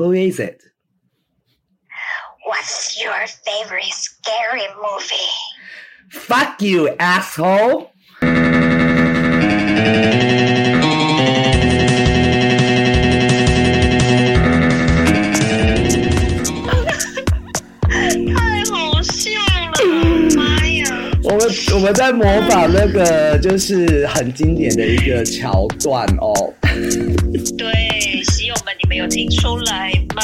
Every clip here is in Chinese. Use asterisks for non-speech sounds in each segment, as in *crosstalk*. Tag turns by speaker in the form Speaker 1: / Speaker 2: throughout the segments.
Speaker 1: Who is it?
Speaker 2: What's your favorite scary movie?
Speaker 1: Fuck you, asshole!
Speaker 2: 太好笑了，妈呀！
Speaker 1: 我们我们在模仿那个就是很经典的一个桥段哦。 *laughs*
Speaker 2: 听出来吗？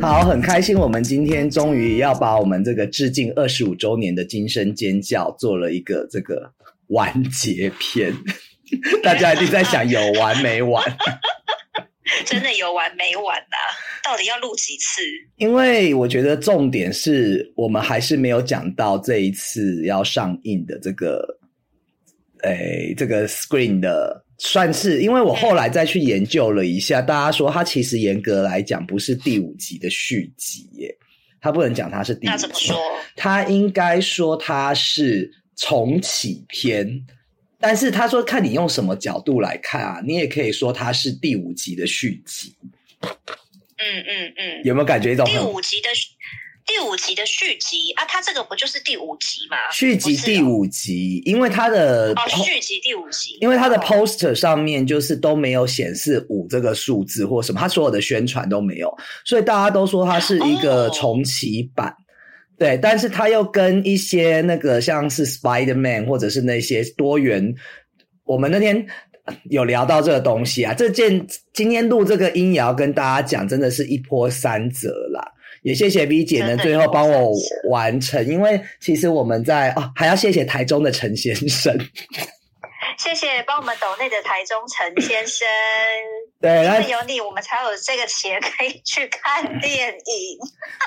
Speaker 1: 好，很开心，我们今天终于要把我们这个致敬二十五周年的惊声尖叫做了一个这个完结篇。*laughs* 大家一定在想有完没完？*laughs*
Speaker 2: 真的有完没完呐、到底要录几次？
Speaker 1: 因为我觉得重点是我们还是没有讲到这一次要上映的这个，诶，这个 Screen 的，算是因为我后来再去研究了一下，大家说它其实严格来讲不是第五集的续集耶，它不能讲它是第五集，
Speaker 2: 那怎么说？
Speaker 1: 它应该说它是重启篇。但是他说看你用什么角度来看啊，你也可以说它是第五集的续集，
Speaker 2: 嗯嗯嗯，
Speaker 1: 有没有感觉一种
Speaker 2: 第
Speaker 1: 很
Speaker 2: 五集的第五集的续集啊，它这个不就是第五集吗？
Speaker 1: 续集第五集，因为它的
Speaker 2: 哦，续集第五集，
Speaker 1: 因为它的
Speaker 2: 哦
Speaker 1: poster 上面就是都没有显示五这个数字或什么，它所有的宣传都没有，所以大家都说它是一个
Speaker 2: 哦
Speaker 1: 重启版。对，但是它又跟一些那个像是 Spider Man 或者是那些多元，我们那天有聊到这个东西啊。这件今天录这个音也要跟大家讲，真的是一波三折啦。也谢谢 V 姐
Speaker 2: 能，
Speaker 1: 最后帮我完成，因为其实我们在哦，还要谢谢台中的陈先生。
Speaker 2: 谢谢帮我们抖内的台中陈先生，
Speaker 1: 对，
Speaker 2: 因
Speaker 1: 那
Speaker 2: 为有你，我们才有这个钱可以去看电影。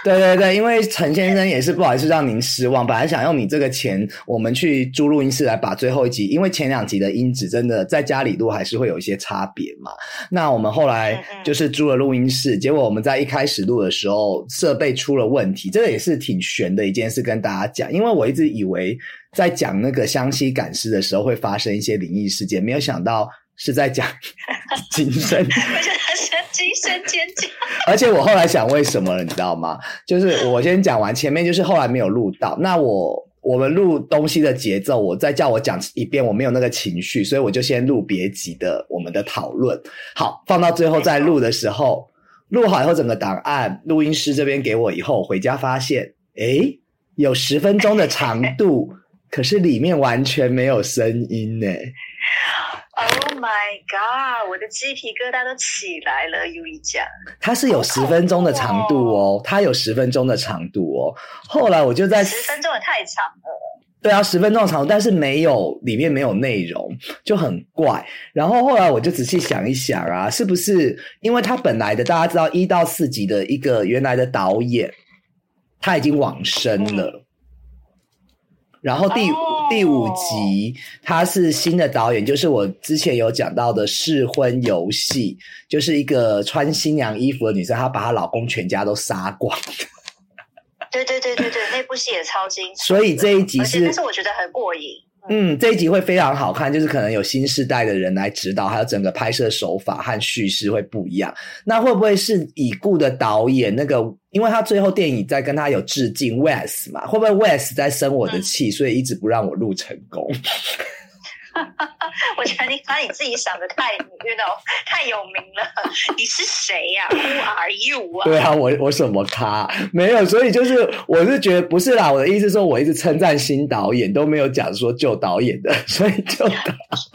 Speaker 1: 对对对，因为陈先生也是不好意思让您失望，本来想用你这个钱，我们去租录音室来把最后一集，因为前两集的音质真的在家里录还是会有一些差别嘛。那我们后来就是租了录音室，结果我们在一开始录的时候设备出了问题，这个也是挺悬的一件事跟大家讲，因为我一直以为在讲那个湘西赶尸的时候会发生一些灵异事件，没有想到是在讲 *laughs* 精神。
Speaker 2: 我觉得是惊声尖叫。
Speaker 1: 而且我后来想为什么了，你知道吗？就是我先讲完前面，就是后来没有录到。那我我们录东西的节奏，我再叫我讲一遍，我没有那个情绪，所以我就先录别集的我们的讨论。好，放到最后再录的时候，录好以后整个档案，录音师这边给我以后，回家发现，诶，有十分钟的长度，可是里面完全没有声音呢。
Speaker 2: Oh my god！我的鸡皮疙瘩都起来了，优一讲。
Speaker 1: 它是有十分钟的长度哦，它有十分钟的长度哦。后来我就在
Speaker 2: 十分钟也太长了。
Speaker 1: 对啊，十分钟的长度，但是没有里面没有内容，就很怪。然后后来我就仔细想一想啊，是不是因为他本来的大家知道一到四集的一个原来的导演他已经往生了，然后第、
Speaker 2: 哦
Speaker 1: 第五集他是新的导演，就是我之前有讲到的试婚游戏，就是一个穿新娘衣服的女生，她把她老公全家都杀光，*laughs*
Speaker 2: 对对对对对，那部戏也超精彩。
Speaker 1: 所以这一集是
Speaker 2: 但是我觉得很过瘾。
Speaker 1: 嗯，这一集会非常好看，就是可能有新时代的人来指导，还有整个拍摄手法和叙事会不一样。那会不会是已故的导演那个？因为他最后电影在跟他有致敬 Wes 嘛，会不会 Wes 在生我的气，所以一直不让我录成功？*laughs*
Speaker 2: 我觉得你把你自己想的太，you know，太有名了。你是谁呀、w h o are you 啊？
Speaker 1: 对啊，我我什么咖没有，所以就是我是觉得不是啦。我的意思是说，我一直称赞新导演，都没有讲说旧导演的，所以就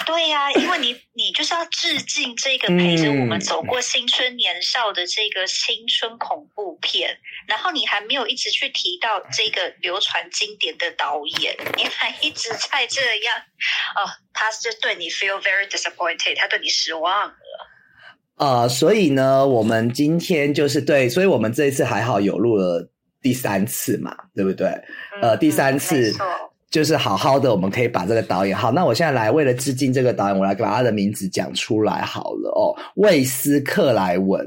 Speaker 2: 对呀、因为你你就是要致敬这个陪着我们走过青春年少的这个青春恐怖片，然后你还没有一直去提到这个流传经典的导演，你还一直在这样，哦，他是对你 feel very disappointed，他对你失望了。
Speaker 1: 呃，所以呢，我们今天就是对，所以我们这一次还好有录了第三次嘛，对不对？呃，
Speaker 2: 嗯
Speaker 1: 第三
Speaker 2: 嗯
Speaker 1: 次就是好好的，我们可以把这个导演好。那我现在来为了致敬这个导演，我来把他的名字讲出来好了哦，魏斯克莱文。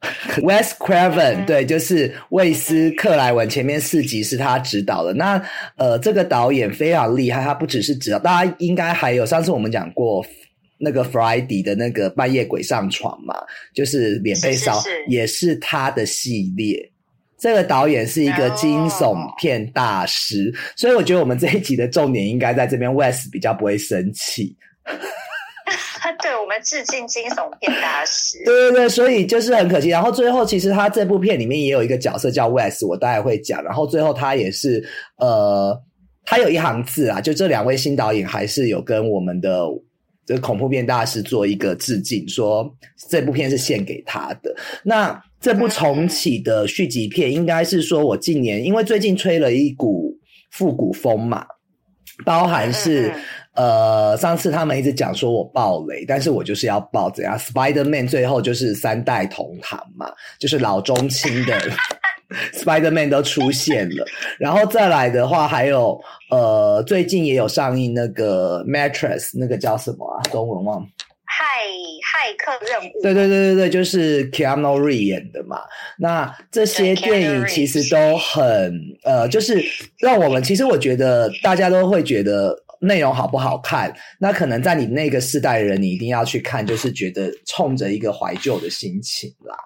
Speaker 1: *laughs* Wes Craven，、
Speaker 2: 嗯
Speaker 1: 对，就是魏斯克莱文，前面四集是他指导的。那呃，这个导演非常厉害，他不只是指导，大家应该还有上次我们讲过那个 Friday 的那个半夜鬼上床嘛，就是脸被烧，
Speaker 2: 是是是
Speaker 1: 也是他的系列。这个导演是一个惊悚片大师，所以我觉得我们这一集的重点应该在这边，West 比较不会生气。*laughs*
Speaker 2: 对我们致敬惊悚片大师。
Speaker 1: 对对对，所以就是很可惜。然后最后，其实他这部片里面也有一个角色叫 West，我待会会讲。然后最后他也是呃，他有一行字啊，就这两位新导演还是有跟我们的这个恐怖片大师做一个致敬，说这部片是献给他的。那这部重启的续集片，应该是说我近年因为最近吹了一股复古风嘛，包含是。呃，上次他们一直讲说我爆雷，但是我就是要爆怎样？Spider Man 最后就是三代同堂嘛，就是老中青的 *laughs* Spider Man 都出现了，然后再来的话，还有呃，最近也有上映那个 Mattress，那个叫什么啊？中文忘了。
Speaker 2: 骇骇客任务，
Speaker 1: 对对对对对，就是 Keanu Reeves 演的嘛。那这些电影其实都很呃，就是让我们其实我觉得大家都会觉得内容好不好看。那可能在你那个世代的人，你一定要去看，就是觉得冲着一个怀旧的心情啦。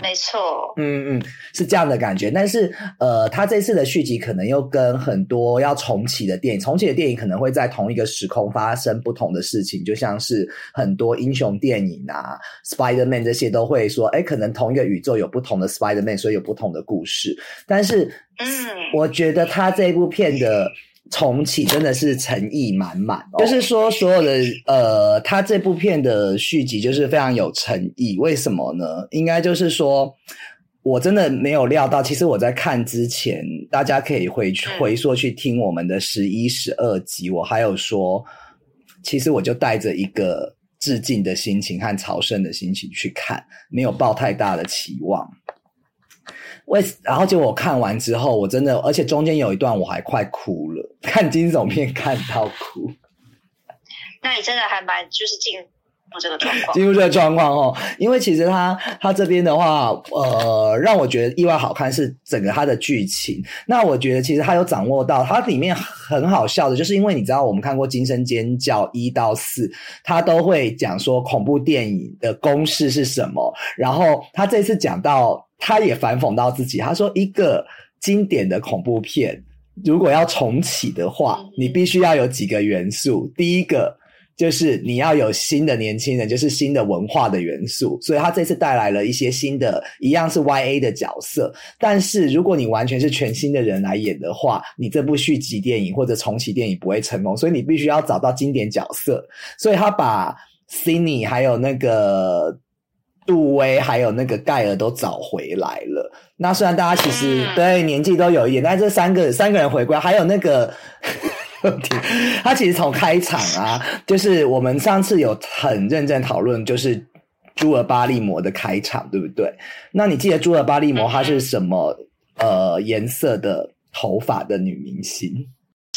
Speaker 2: 没错，
Speaker 1: 嗯嗯，是这样的感觉。但是呃，他这次的续集可能又跟很多要重启的电影，重启的电影可能会在同一个时空发生不同的事情，就像是很多英雄电影啊，Spider Man 这些都会说，哎，可能同一个宇宙有不同的 Spider Man，所以有不同的故事。但是，
Speaker 2: 嗯
Speaker 1: 我觉得他这部片的。重启真的是诚意满满、哦，就是说所有的呃，他这部片的续集就是非常有诚意。为什么呢？应该就是说，我真的没有料到，其实我在看之前，大家可以回去回溯去听我们的十一、十二集，我还有说，其实我就带着一个致敬的心情和朝圣的心情去看，没有抱太大的期望。为然后结果我看完之后，我真的，而且中间有一段我还快哭了，看惊悚片看到哭。*laughs*
Speaker 2: 那你真的还蛮就是进入这个状况，
Speaker 1: 进入这个状况哦，因为其实他他这边的话，呃，让我觉得意外好看是整个他的剧情。那我觉得其实他有掌握到，它里面很好笑的，就是因为你知道我们看过《惊声尖叫》一到四，他都会讲说恐怖电影的公式是什么，然后他这次讲到，他也反讽到自己，他说一个经典的恐怖片。如果要重启的话，你必须要有几个元素。第一个就是你要有新的年轻人，就是新的文化的元素。所以他这次带来了一些新的，一样是 Y A 的角色。但是如果你完全是全新的人来演的话，你这部续集电影或者重启电影不会成功。所以你必须要找到经典角色。所以他把 Cindy 还有那个。杜威还有那个盖尔都找回来了。那虽然大家其实对年纪都有一点，但这三个三个人回归，还有那个 *laughs* 他其实从开场啊，就是我们上次有很认真讨论，就是朱尔巴利摩的开场，对不对？那你记得朱尔巴利摩她是什么呃颜色的头发的女明星？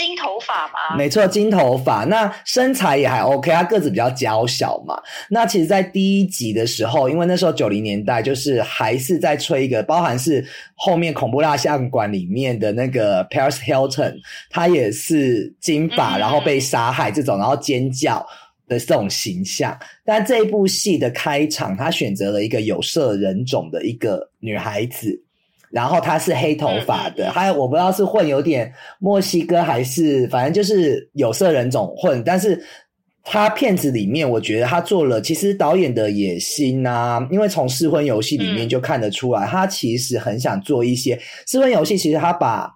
Speaker 2: 金头发吗？
Speaker 1: 没错，金头发。那身材也还 OK，她个子比较娇小嘛。那其实，在第一集的时候，因为那时候九零年代，就是还是在吹一个，包含是后面恐怖蜡像馆里面的那个 Paris Hilton，他也是金发，然后被杀害这种，然后尖叫的这种形象。但这一部戏的开场，他选择了一个有色人种的一个女孩子。然后他是黑头发的，还有我不知道是混有点墨西哥还是反正就是有色人种混，但是他片子里面我觉得他做了，其实导演的野心啊，因为从试婚游戏里面就看得出来，他其实很想做一些试婚游戏，其实他把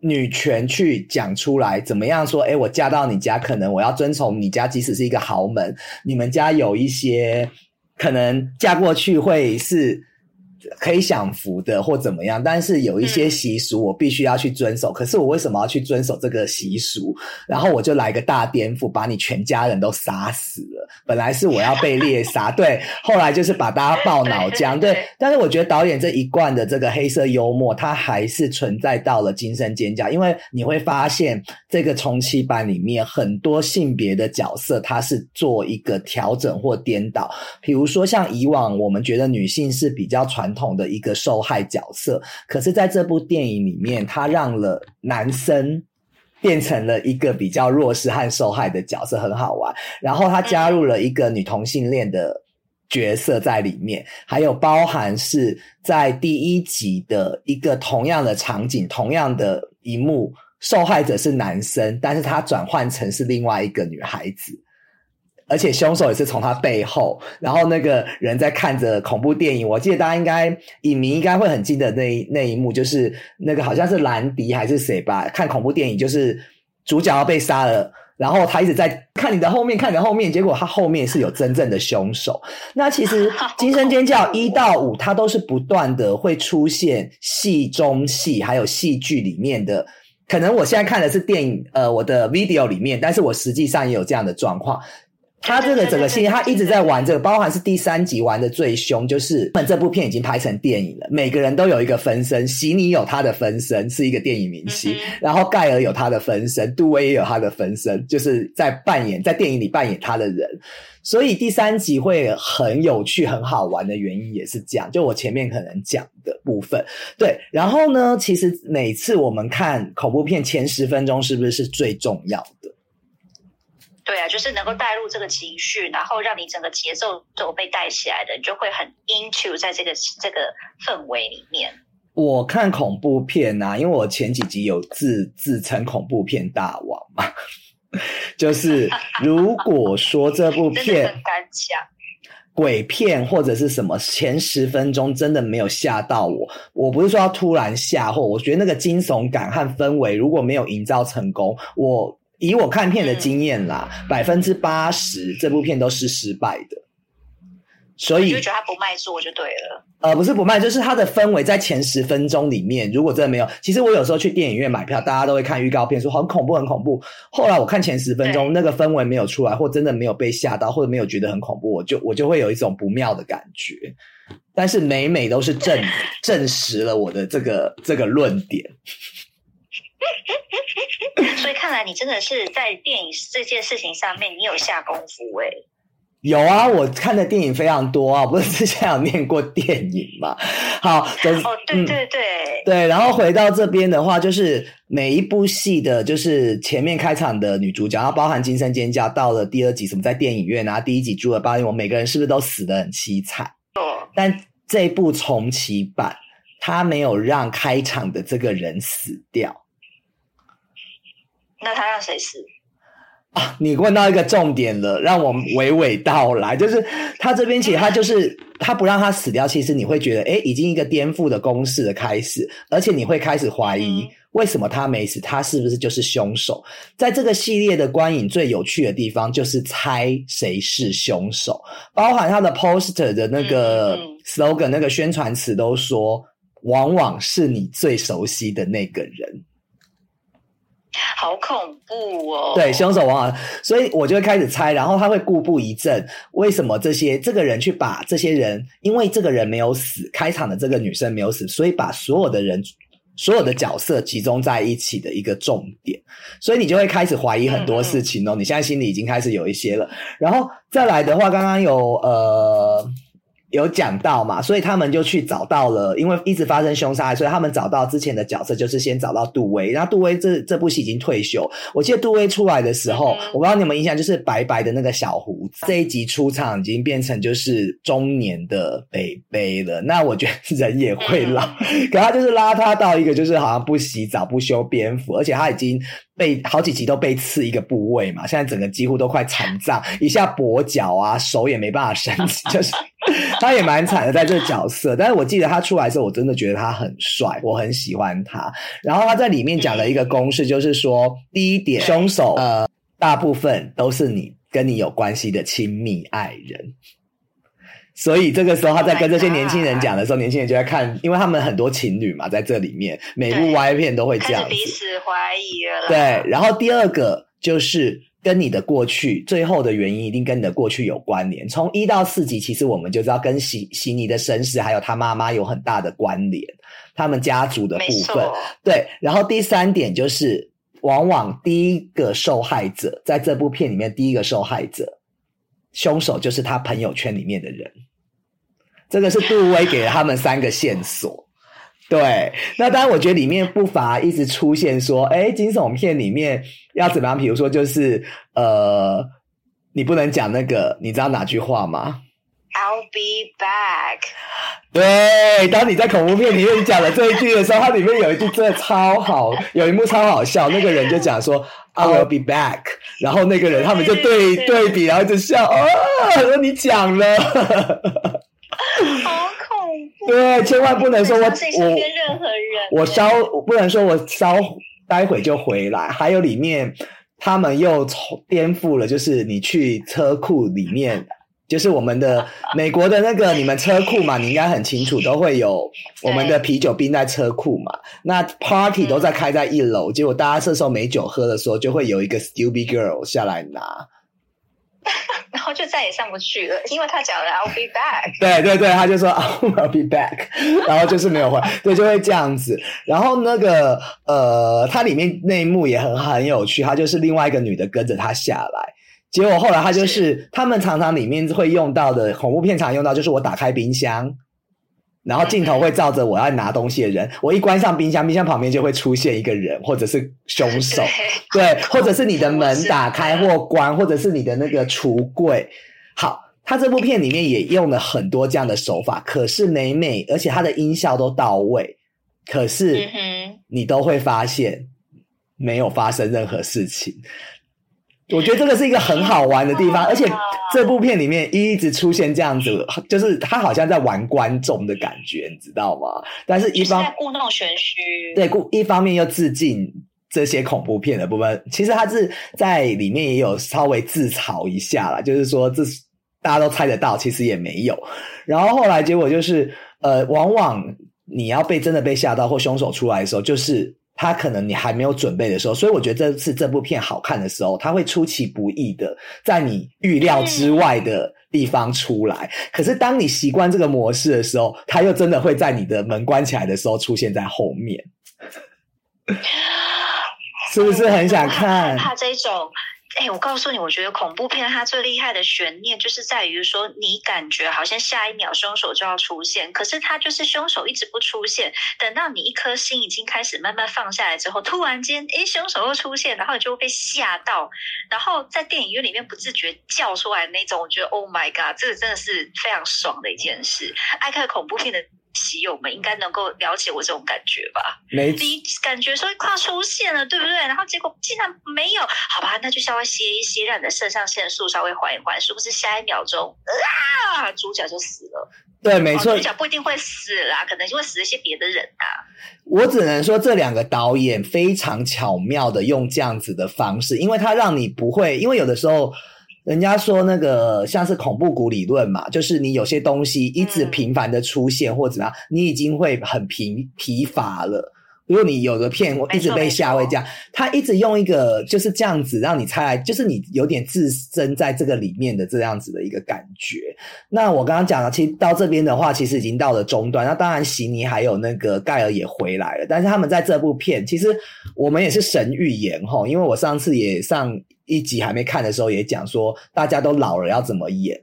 Speaker 1: 女权去讲出来，怎么样说？诶我嫁到你家，可能我要遵从你家，即使是一个豪门，你们家有一些可能嫁过去会是。可以享福的或怎么样，但是有一些习俗我必须要去遵守。可是我为什么要去遵守这个习俗？然后我就来个大颠覆，把你全家人都杀死了。本来是我要被猎杀，*laughs* 对，后来就是把大家爆脑浆，对。但是我觉得导演这一贯的这个黑色幽默，它还是存在到了惊声尖叫，因为你会发现这个重启版里面很多性别的角色，它是做一个调整或颠倒。比如说像以往我们觉得女性是比较传统的一个受害角色，可是在这部电影里面，他让了男生变成了一个比较弱势和受害的角色，很好玩。然后他加入了一个女同性恋的角色在里面，还有包含是在第一集的一个同样的场景、同样的一幕，受害者是男生，但是他转换成是另外一个女孩子。而且凶手也是从他背后，然后那个人在看着恐怖电影。我记得大家应该影迷应该会很记得那一那一幕，就是那个好像是兰迪还是谁吧，看恐怖电影，就是主角要被杀了，然后他一直在看你的后面，看你的后面，结果他后面是有真正的凶手。那其实 *laughs*《惊声尖叫》一到五，它都是不断的会出现戏中戏，还有戏剧里面的。可能我现在看的是电影，呃，我的 video 里面，但是我实际上也有这样的状况。他这个整个系列，他一直在玩这个，包含是第三集玩的最凶，就是这部片已经拍成电影了。每个人都有一个分身，席尼有他的分身，是一个电影明星；然后盖尔有他的分身，杜威也有他的分身，就是在扮演在电影里扮演他的人。所以第三集会很有趣、很好玩的原因也是这样。就我前面可能讲的部分，对。然后呢，其实每次我们看恐怖片前十分钟，是不是是最重要的？
Speaker 2: 对啊，就是能够带入这个情绪，然后让你整个节奏都被带起来的，你就会很 into 在这个这个氛围里面。
Speaker 1: 我看恐怖片啊，因为我前几集有自自称恐怖片大王嘛，就是如果说这部 *laughs* 片
Speaker 2: 很敢讲
Speaker 1: 鬼片或者是什么前十分钟真的没有吓到我，我不是说要突然吓，或我觉得那个惊悚感和氛围如果没有营造成功，我。以我看片的经验啦，百分之八十这部片都是失败的，所以
Speaker 2: 就觉得他不卖座就对了。
Speaker 1: 呃，不是不卖，就是它的氛围在前十分钟里面，如果真的没有，其实我有时候去电影院买票，大家都会看预告片，说很恐怖很恐怖。后来我看前十分钟，那个氛围没有出来，或真的没有被吓到，或者没有觉得很恐怖，我就我就会有一种不妙的感觉。但是每每都是证 *laughs* 证实了我的这个这个论点。*laughs*
Speaker 2: 所以看来你真的是在电影这件事情上面，你有下功夫哎。
Speaker 1: 有啊，我看的电影非常多啊，不是之前有念过电影嘛？好，哦，
Speaker 2: 对对对
Speaker 1: 对，然后回到这边的话，就是每一部戏的，就是前面开场的女主角，然后包含惊声尖叫，到了第二集什么在电影院啊，第一集住了八天，我每个人是不是都死的很凄惨？
Speaker 2: 哦，
Speaker 1: 但这部重启版，他没有让开场的这个人死掉。
Speaker 2: 那他让谁死
Speaker 1: 啊？你问到一个重点了，让我娓娓道来。就是他这边其实他就是他不让他死掉，其实你会觉得，哎，已经一个颠覆的公式的开始，而且你会开始怀疑为什么他没死，他是不是就是凶手？在这个系列的观影最有趣的地方，就是猜谁是凶手，包含他的 poster 的那个 slogan，那个宣传词都说，往往是你最熟悉的那个人。
Speaker 2: 好恐怖哦！
Speaker 1: 对，凶手往往，所以我就会开始猜，然后他会故布一阵，为什么这些这个人去把这些人，因为这个人没有死，开场的这个女生没有死，所以把所有的人、所有的角色集中在一起的一个重点，所以你就会开始怀疑很多事情哦。你现在心里已经开始有一些了，然后再来的话，刚刚有呃。有讲到嘛，所以他们就去找到了，因为一直发生凶杀，所以他们找到之前的角色，就是先找到杜威。然后杜威这这部戏已经退休，我记得杜威出来的时候，我不知道你有没有印象，就是白白的那个小胡子。这一集出场已经变成就是中年的北北了。那我觉得人也会老，可他就是邋遢到一个，就是好像不洗澡、不修边幅，而且他已经。被好几集都被刺一个部位嘛，现在整个几乎都快残障，一下跛脚啊，手也没办法伸，就是 *laughs* 他也蛮惨的在这个角色。但是我记得他出来的时候，我真的觉得他很帅，我很喜欢他。然后他在里面讲了一个公式，就是说第一点，凶手呃大部分都是你跟你有关系的亲密爱人。所以这个时候他在跟这些年轻人讲的时候，年轻人就在看，因为他们很多情侣嘛，在这里面每部歪片都会这样子，
Speaker 2: 彼此怀疑了。
Speaker 1: 对，然后第二个就是跟你的过去，最后的原因一定跟你的过去有关联。从一到四集，其实我们就知道跟悉悉尼的身世还有他妈妈有很大的关联，他们家族的部分。对，然后第三点就是，往往第一个受害者在这部片里面，第一个受害者。凶手就是他朋友圈里面的人，这个是杜威给了他们三个线索。对，那当然，我觉得里面不乏一直出现说，哎，惊悚片里面要怎么样？比如说，就是呃，你不能讲那个，你知道哪句话吗
Speaker 2: ？I'll be back。*laughs*
Speaker 1: 对，当你在恐怖片里面讲了这一句的时候，它里面有一句真的超好，有一幕超好笑，那个人就讲说 I will be back，然后那个人他们就对对比，然后就笑，啊，说你讲了。
Speaker 2: 好恐怖！
Speaker 1: 对，千万不能说我我
Speaker 2: 任何人，
Speaker 1: 我稍不能说我稍待会就回来。还有里面他们又颠覆了，就是你去车库里面，*laughs* 就是我们的美国的那个你们车库嘛，你应该很清楚，都会有我们的啤酒冰在车库嘛。那 party 都在开在一楼，结果大家这时候没酒喝的时候，就会有一个 stupid girl 下来拿。*laughs*
Speaker 2: 然后就再也上不去了，因为他讲了 I'll be back。
Speaker 1: 对对对，他就说 *laughs* I'll be back，然后就是没有回，对，就会这样子。然后那个呃，它里面那一幕也很很有趣，他就是另外一个女的跟着他下来，结果后来他就是他们常常里面会用到的恐怖片常用到，就是我打开冰箱。然后镜头会照着我要拿东西的人，我一关上冰箱，冰箱旁边就会出现一个人，或者是凶 *laughs* 手，对，或者是你的 *laughs* 门打开或关，或者是你的那个橱柜。好，他这部片里面也用了很多这样的手法，可是每每而且他的音效都到位，可是你都会发现没有发生任何事情。我觉得这个是一个很好玩的地方，*laughs* 而且这部片里面一直出现这样子，就是他好像在玩观众的感觉，你知道吗？但是一方
Speaker 2: 故弄玄虚，
Speaker 1: 对，故一方面又致敬这些恐怖片的部分，其实他是在里面也有稍微自嘲一下啦，就是说这大家都猜得到，其实也没有。然后后来结果就是，呃，往往你要被真的被吓到或凶手出来的时候，就是。他可能你还没有准备的时候，所以我觉得这次这部片好看的时候，他会出其不意的在你预料之外的地方出来。可是当你习惯这个模式的时候，他又真的会在你的门关起来的时候出现在后面，是不是很想看？*laughs*
Speaker 2: 怕这种。哎，我告诉你，我觉得恐怖片它最厉害的悬念就是在于说，你感觉好像下一秒凶手就要出现，可是他就是凶手一直不出现。等到你一颗心已经开始慢慢放下来之后，突然间，哎，凶手又出现，然后你就会被吓到，然后在电影院里面不自觉叫出来那种。我觉得，Oh my God，这个真的是非常爽的一件事。爱看恐怖片的。喜友们应该能够了解我这种感觉吧？
Speaker 1: 没，
Speaker 2: 你感觉说快要出现了，对不对？然后结果竟然没有，好吧，那就稍微歇一歇，让你的肾上腺素稍微缓一缓。是不是下一秒钟啊，主角就死了？
Speaker 1: 对，没错，
Speaker 2: 主角不一定会死啦，可能就会死一些别的人啊。
Speaker 1: 我只能说，这两个导演非常巧妙的用这样子的方式，因为他让你不会，因为有的时候。人家说那个像是恐怖谷理论嘛，就是你有些东西一直频繁的出现或怎么样，你已经会很疲疲乏了。如果你有个片一直被吓会这样，他一直用一个就是这样子让你猜，就是你有点置身在这个里面的这样子的一个感觉。那我刚刚讲了，其实到这边的话，其实已经到了中段。那当然，席尼还有那个盖尔也回来了，但是他们在这部片，其实我们也是神预言哈，因为我上次也上。一集还没看的时候，也讲说大家都老了要怎么演。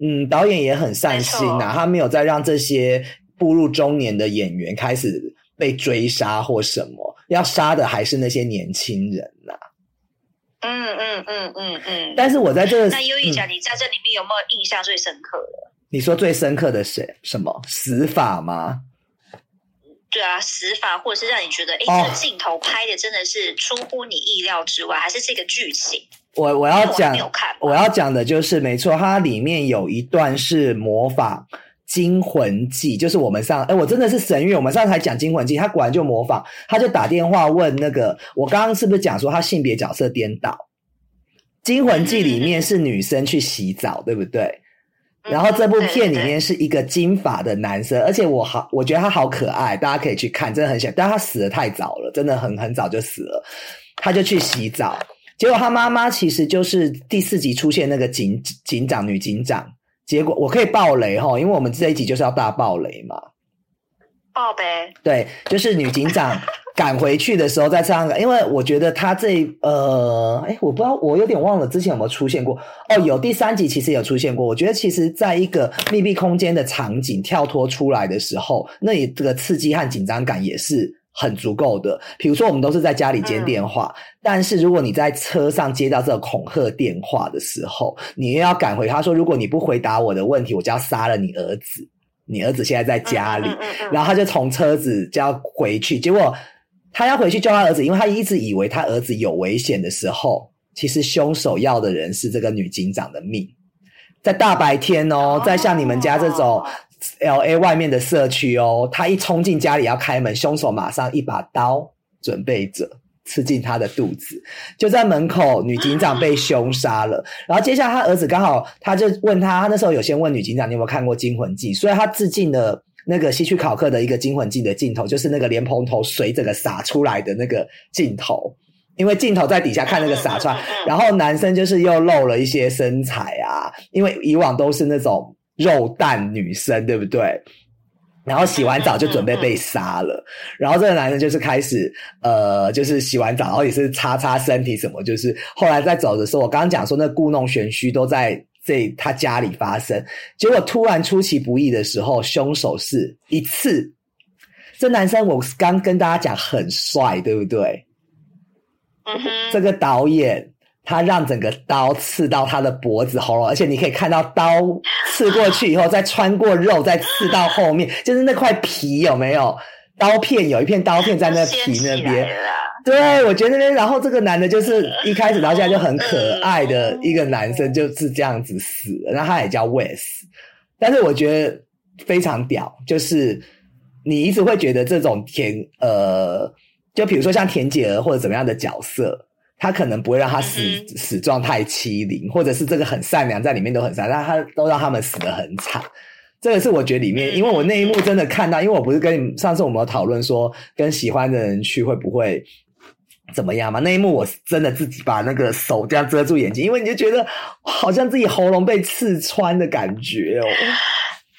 Speaker 1: 嗯，导演也很善心呐，他没有再让这些步入中年的演员开始被追杀或什么，要杀的还是那些年轻人呐。
Speaker 2: 嗯嗯嗯嗯嗯。
Speaker 1: 但是我在这，
Speaker 2: 那优一讲，你在这里面有没有印象最深刻的？
Speaker 1: 你说最深刻的是什么？死法吗？
Speaker 2: 对啊，死法或者是让你觉得，哎，这个镜头拍的真的是出乎你意料之外，还是这个剧情？
Speaker 1: 我我要讲，我要讲的就是没错，它里面有一段是模仿《惊魂记》，就是我们上，哎，我真的是神韵。我们上次还讲《惊魂记》，他果然就模仿，他就打电话问那个，我刚刚是不是讲说他性别角色颠倒？《惊魂记》里面是女生去洗澡，对不对？然后这部片里面是一个金发的男生，而且我好，我觉得他好可爱，大家可以去看，真的很想。但他死的太早了，真的很很早就死了。他就去洗澡，结果他妈妈其实就是第四集出现那个警警长女警长。结果我可以爆雷哈，因为我们这一集就是要大爆雷嘛。
Speaker 2: 爆呗。
Speaker 1: 对，就是女警长赶回去的时候在车上，因为我觉得他这呃，哎，我不知道，我有点忘了之前有没有出现过。哦，有第三集其实有出现过。我觉得其实在一个密闭空间的场景跳脱出来的时候，那里这个刺激和紧张感也是很足够的。比如说，我们都是在家里接电话，但是如果你在车上接到这个恐吓电话的时候，你又要赶回，他说如果你不回答我的问题，我就要杀了你儿子。你儿子现在在家里，然后他就从车子就要回去，结果。他要回去救他儿子，因为他一直以为他儿子有危险的时候，其实凶手要的人是这个女警长的命。在大白天哦，在像你们家这种 L A 外面的社区哦，他一冲进家里要开门，凶手马上一把刀准备着刺进他的肚子，就在门口，女警长被凶杀了。然后接下来他儿子刚好，他就问他，他那时候有先问女警长，你有没有看过《惊魂记》？所以他致敬的。那个希区考克的一个惊魂记的镜头，就是那个莲蓬头水整个洒出来的那个镜头，因为镜头在底下看那个洒出来，*laughs* 然后男生就是又露了一些身材啊，因为以往都是那种肉蛋女生，对不对？然后洗完澡就准备被杀了，然后这个男生就是开始呃，就是洗完澡，然后也是擦擦身体什么，就是后来在走的时候，我刚刚讲说那故弄玄虚都在。在他家里发生，结果突然出其不意的时候，凶手是一次。这男生我刚跟大家讲很帅，对不对？
Speaker 2: 嗯哼。
Speaker 1: 这个导演他让整个刀刺到他的脖子喉咙，而且你可以看到刀刺过去以后，再穿过肉，再刺到后面，就是那块皮有没有？刀片有一片刀片在那皮那边。对，我觉得，然后这个男的，就是一开始到现在就很可爱的一个男生，就是这样子死了。然后他也叫 Wes，但是我觉得非常屌，就是你一直会觉得这种甜呃，就比如说像田姐儿或者怎么样的角色，他可能不会让他死死状态欺凌，或者是这个很善良在里面都很善，但他都让他们死的很惨。这个是我觉得里面，因为我那一幕真的看到，因为我不是跟你上次我们有讨论说，跟喜欢的人去会不会。怎么样嘛？那一幕我真的自己把那个手这样遮住眼睛，因为你就觉得好像自己喉咙被刺穿的感觉哦。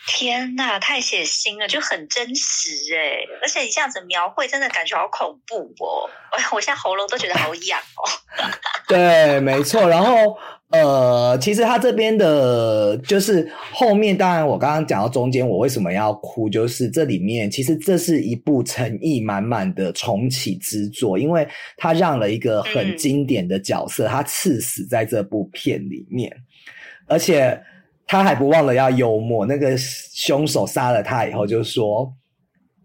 Speaker 2: 天呐，太血腥了，就很真实哎！而且你这样子描绘，真的感觉好恐怖哦。哎，*laughs* 我现在喉咙都觉得好痒哦。*laughs*
Speaker 1: 对，没错。然后。呃，其实他这边的，就是后面，当然我刚刚讲到中间，我为什么要哭，就是这里面其实这是一部诚意满满的重启之作，因为他让了一个很经典的角色，他刺死在这部片里面，而且他还不忘了要幽默，那个凶手杀了他以后就说：“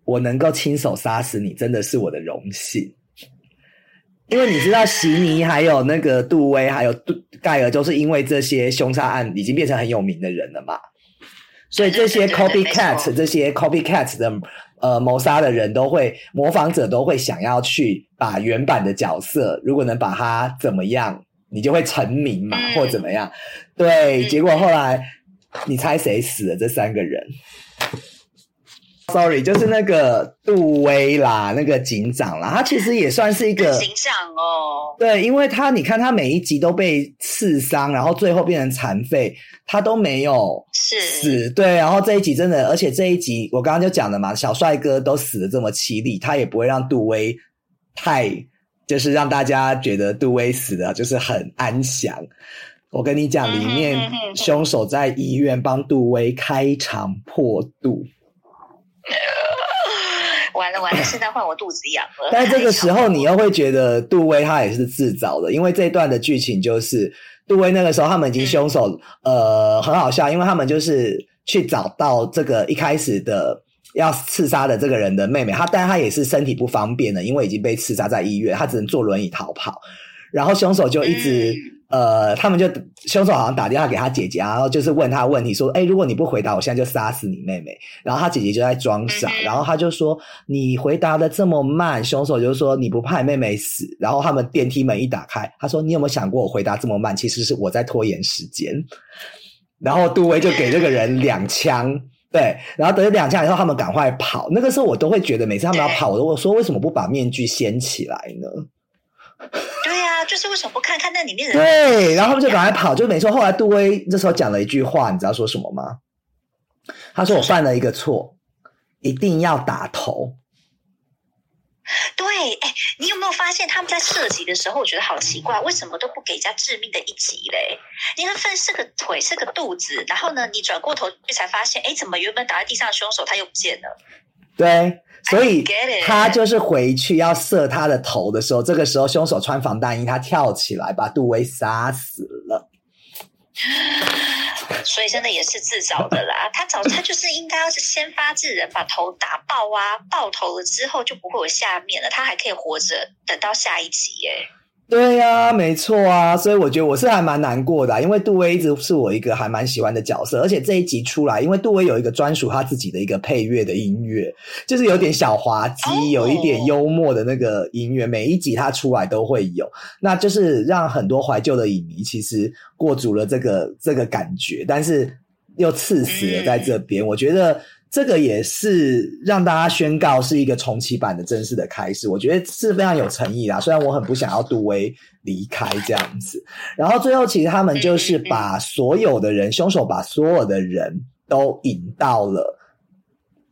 Speaker 1: 我能够亲手杀死你，真的是我的荣幸。”因为你知道，席尼还有那个杜威，还有杜盖尔，都是因为这些凶杀案已经变成很有名的人了嘛。所以这些 copycat，这些 copycat 的呃谋杀的人都会模仿者都会想要去把原版的角色，如果能把他怎么样，你就会成名嘛，或怎么样。对，结果后来你猜谁死了？这三个人。Sorry，就是那个杜威啦，那个警长啦，他其实也算是一个
Speaker 2: 警长哦。
Speaker 1: 对，因为他你看他每一集都被刺伤，然后最后变成残废，他都没有死。对，然后这一集真的，而且这一集我刚刚就讲了嘛，小帅哥都死的这么凄厉，他也不会让杜威太就是让大家觉得杜威死的就是很安详。我跟你讲，里面凶手在医院帮杜威开肠破肚。*laughs*
Speaker 2: 完了完了，现在换我肚子痒了。
Speaker 1: 但这个时候，你又会觉得杜威他也是自找的，因为这一段的剧情就是杜威那个时候他们已经凶手，呃，很好笑，因为他们就是去找到这个一开始的要刺杀的这个人的妹妹，他但他也是身体不方便的，因为已经被刺杀在医院，他只能坐轮椅逃跑，然后凶手就一直。呃，他们就凶手好像打电话给他姐姐，然后就是问他问题，说：“哎，如果你不回答，我现在就杀死你妹妹。”然后他姐姐就在装傻，然后他就说：“你回答的这么慢。”凶手就说：“你不怕你妹妹死？”然后他们电梯门一打开，他说：“你有没有想过，我回答这么慢，其实是我在拖延时间。”然后杜威就给这个人两枪，对，然后得两枪以后，他们赶快跑。那个时候我都会觉得，每次他们要跑，我都说：“为什么不把面具掀起来呢？” *laughs*
Speaker 2: 对呀，就是为什么不看看那里面人？
Speaker 1: 对，然后他们就赶快跑，就没错。后来杜威这时候讲了一句话，你知道说什么吗？他说：“我犯了一个错，一定要打头。”
Speaker 2: 对，哎，你有没有发现他们在射击的时候，我觉得好奇怪，为什么都不给人家致命的一击嘞？你看分是个腿，是个肚子，然后呢，你转过头去才发现，哎，怎么原本打在地上的凶手他又不见了？
Speaker 1: 对，所以他就是回去要射他的头的时候，这个时候凶手穿防弹衣，他跳起来把杜威杀死了。*sighs*
Speaker 2: 所以真的也是自找的啦。*laughs* 他早他就是应该要是先发制人，把头打爆啊，爆头了之后就不会有下面了，他还可以活着等到下一集耶。
Speaker 1: 对呀，没错啊，所以我觉得我是还蛮难过的，因为杜威一直是我一个还蛮喜欢的角色，而且这一集出来，因为杜威有一个专属他自己的一个配乐的音乐，就是有点小滑稽，有一点幽默的那个音乐，每一集他出来都会有，那就是让很多怀旧的影迷其实过足了这个这个感觉，但是又刺死了在这边，我觉得。这个也是让大家宣告是一个重启版的正式的开始，我觉得是非常有诚意啦。虽然我很不想要杜威离开这样子，然后最后其实他们就是把所有的人，凶手把所有的人都引到了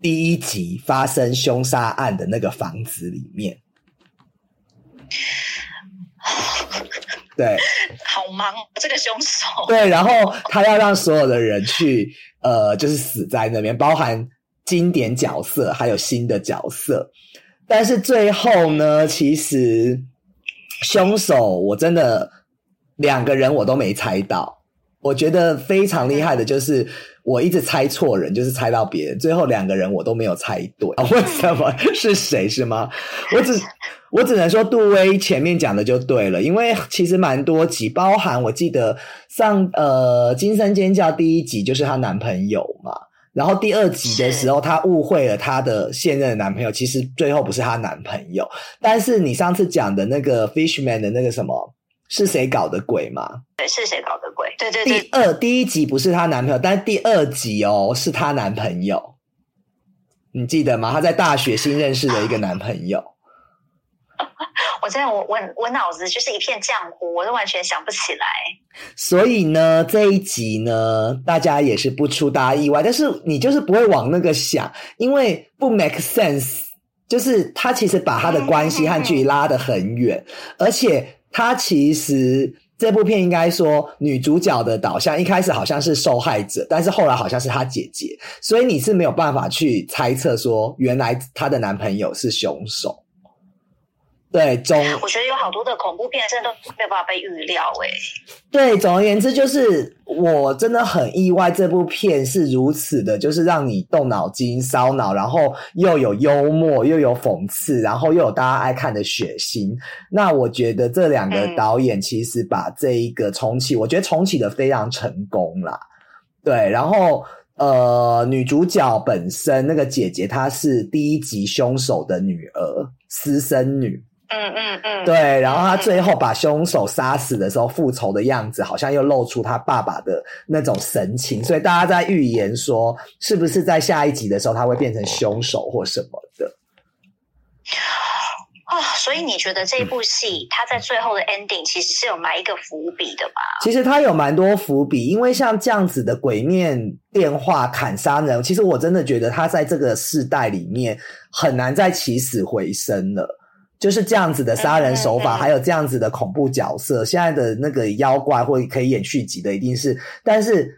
Speaker 1: 第一集发生凶杀案的那个房子里面。对，
Speaker 2: 好忙这个凶手。
Speaker 1: 对，然后他要让所有的人去。呃，就是死在那边，包含经典角色，还有新的角色。但是最后呢，其实凶手我真的两个人我都没猜到。我觉得非常厉害的就是我一直猜错人，就是猜到别人。最后两个人我都没有猜对，*laughs* 为什么？是谁是吗？我只 *laughs* 我只能说杜威前面讲的就对了，因为其实蛮多集，包含我记得上呃《金声尖叫》第一集就是她男朋友嘛，然后第二集的时候她误会了她的现任的男朋友，其实最后不是她男朋友。但是你上次讲的那个 Fishman 的那个什么？是谁搞的鬼吗？
Speaker 2: 对，是谁搞的鬼？对对对。
Speaker 1: 第二第一集不是她男朋友，但是第二集哦是她男朋友，你记得吗？她在大学新认识的一个男朋友。*laughs*
Speaker 2: 我真的我我我脑子就是一片浆糊，我都完全想不起来。
Speaker 1: 所以呢，这一集呢，大家也是不出大意外，但是你就是不会往那个想，因为不 make sense，就是他其实把他的关系和距离拉得很远，而且。他其实这部片应该说女主角的导向一开始好像是受害者，但是后来好像是她姐姐，所以你是没有办法去猜测说原来她的男朋友是凶手。对，总
Speaker 2: 我觉得有好多的恐怖片真的都没有办法被预料诶。
Speaker 1: 对，总而言之，就是我真的很意外，这部片是如此的，就是让你动脑筋、烧脑，然后又有幽默，又有讽刺，然后又有大家爱看的血腥。那我觉得这两个导演其实把这一个重启，我觉得重启的非常成功啦。对，然后呃，女主角本身那个姐姐，她是第一集凶手的女儿，私生女。
Speaker 2: 嗯嗯嗯，
Speaker 1: 对，然后他最后把凶手杀死的时候，复仇的样子好像又露出他爸爸的那种神情，所以大家在预言说，是不是在下一集的时候他会变成凶手或什么的？
Speaker 2: 啊，所以你觉得这部戏他在最后的 ending 其实是有埋一个伏笔的吧？
Speaker 1: 其实他有蛮多伏笔，因为像这样子的鬼面电话砍杀人，其实我真的觉得他在这个世代里面很难再起死回生了。就是这样子的杀人手法，还有这样子的恐怖角色。现在的那个妖怪或可以演续集的，一定是。但是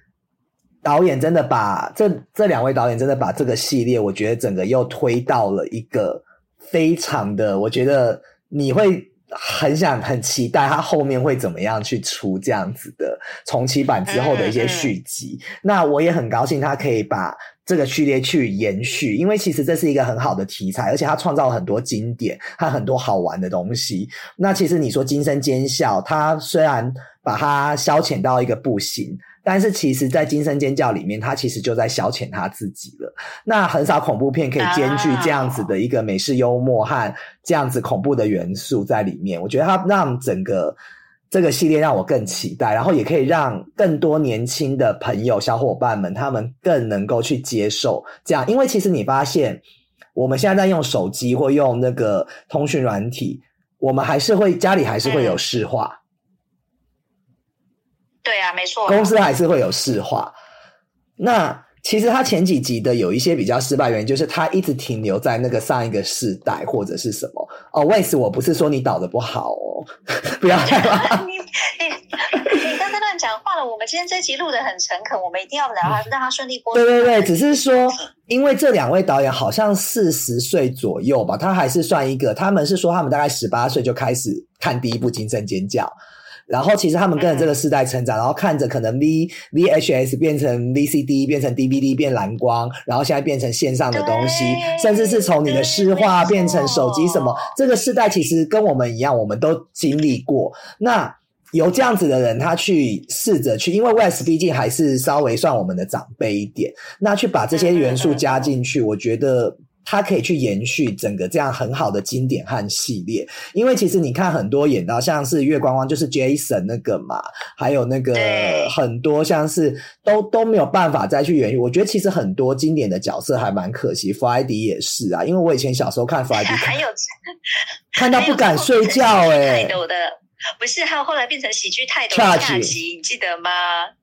Speaker 1: 导演真的把这这两位导演真的把这个系列，我觉得整个又推到了一个非常的，我觉得你会很想很期待他后面会怎么样去出这样子的重启版之后的一些续集。那我也很高兴他可以把。这个序列去延续，因为其实这是一个很好的题材，而且它创造了很多经典和很多好玩的东西。那其实你说《惊声尖叫》，它虽然把它消遣到一个不行，但是其实在《惊声尖叫》里面，它其实就在消遣他自己了。那很少恐怖片可以兼具这样子的一个美式幽默和这样子恐怖的元素在里面。我觉得它让整个。这个系列让我更期待，然后也可以让更多年轻的朋友、小伙伴们，他们更能够去接受这样。因为其实你发现，我们现在在用手机或用那个通讯软体，我们还是会家里还是会有视话。
Speaker 2: 对啊，没错。
Speaker 1: 公司还是会有视话。那。其实他前几集的有一些比较失败原因，就是他一直停留在那个上一个世代或者是什么。哦，为此我不是说你导的不好哦，*laughs* 不要害怕。*laughs*
Speaker 2: 你你你刚才乱讲话了。我们今天这集录的很诚恳，我们一定要聊他，让他顺利播。
Speaker 1: 对对对，只是说，因为这两位导演好像四十岁左右吧，他还是算一个。他们是说他们大概十八岁就开始看第一部《惊声尖叫》。然后其实他们跟着这个世代成长，然后看着可能 V VHS 变成 VCD 变成 DVD 变蓝光，然后现在变成线上的东西，甚至是从你的诗画变成手机什么，这个世代其实跟我们一样，我们都经历过。那由这样子的人，他去试着去，因为 West 毕竟还是稍微算我们的长辈一点，那去把这些元素加进去，我觉得。它可以去延续整个这样很好的经典和系列，因为其实你看很多演到像是月光光就是 Jason 那个嘛，还有那个很多像是都都没有办法再去延续。我觉得其实很多经典的角色还蛮可惜，弗莱迪也是啊，因为我以前小时候看弗莱迪，
Speaker 2: 还有
Speaker 1: 看到不敢睡觉 *laughs* 哎。*laughs*
Speaker 2: 不是，还有后来变成喜剧泰斗恰吉，你记得吗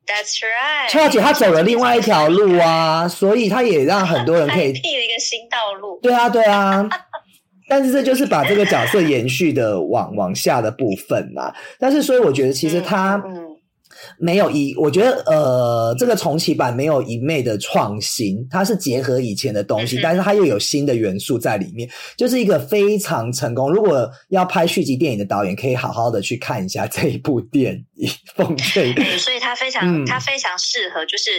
Speaker 2: ？That's right，
Speaker 1: 恰吉他走了另外一条路啊，*laughs* 所以他也让很多人可以
Speaker 2: 辟了一个新道路。
Speaker 1: 对啊，对啊，*laughs* 但是这就是把这个角色延续的往往下的部分嘛。但是所以我觉得其实他。没有一，我觉得呃，这个重启版没有一昧的创新，它是结合以前的东西，但是它又有新的元素在里面，就是一个非常成功。如果要拍续集电影的导演，可以好好的去看一下这一部电影《*laughs* 风吹》。
Speaker 2: 所以它非常，它非常适合，就是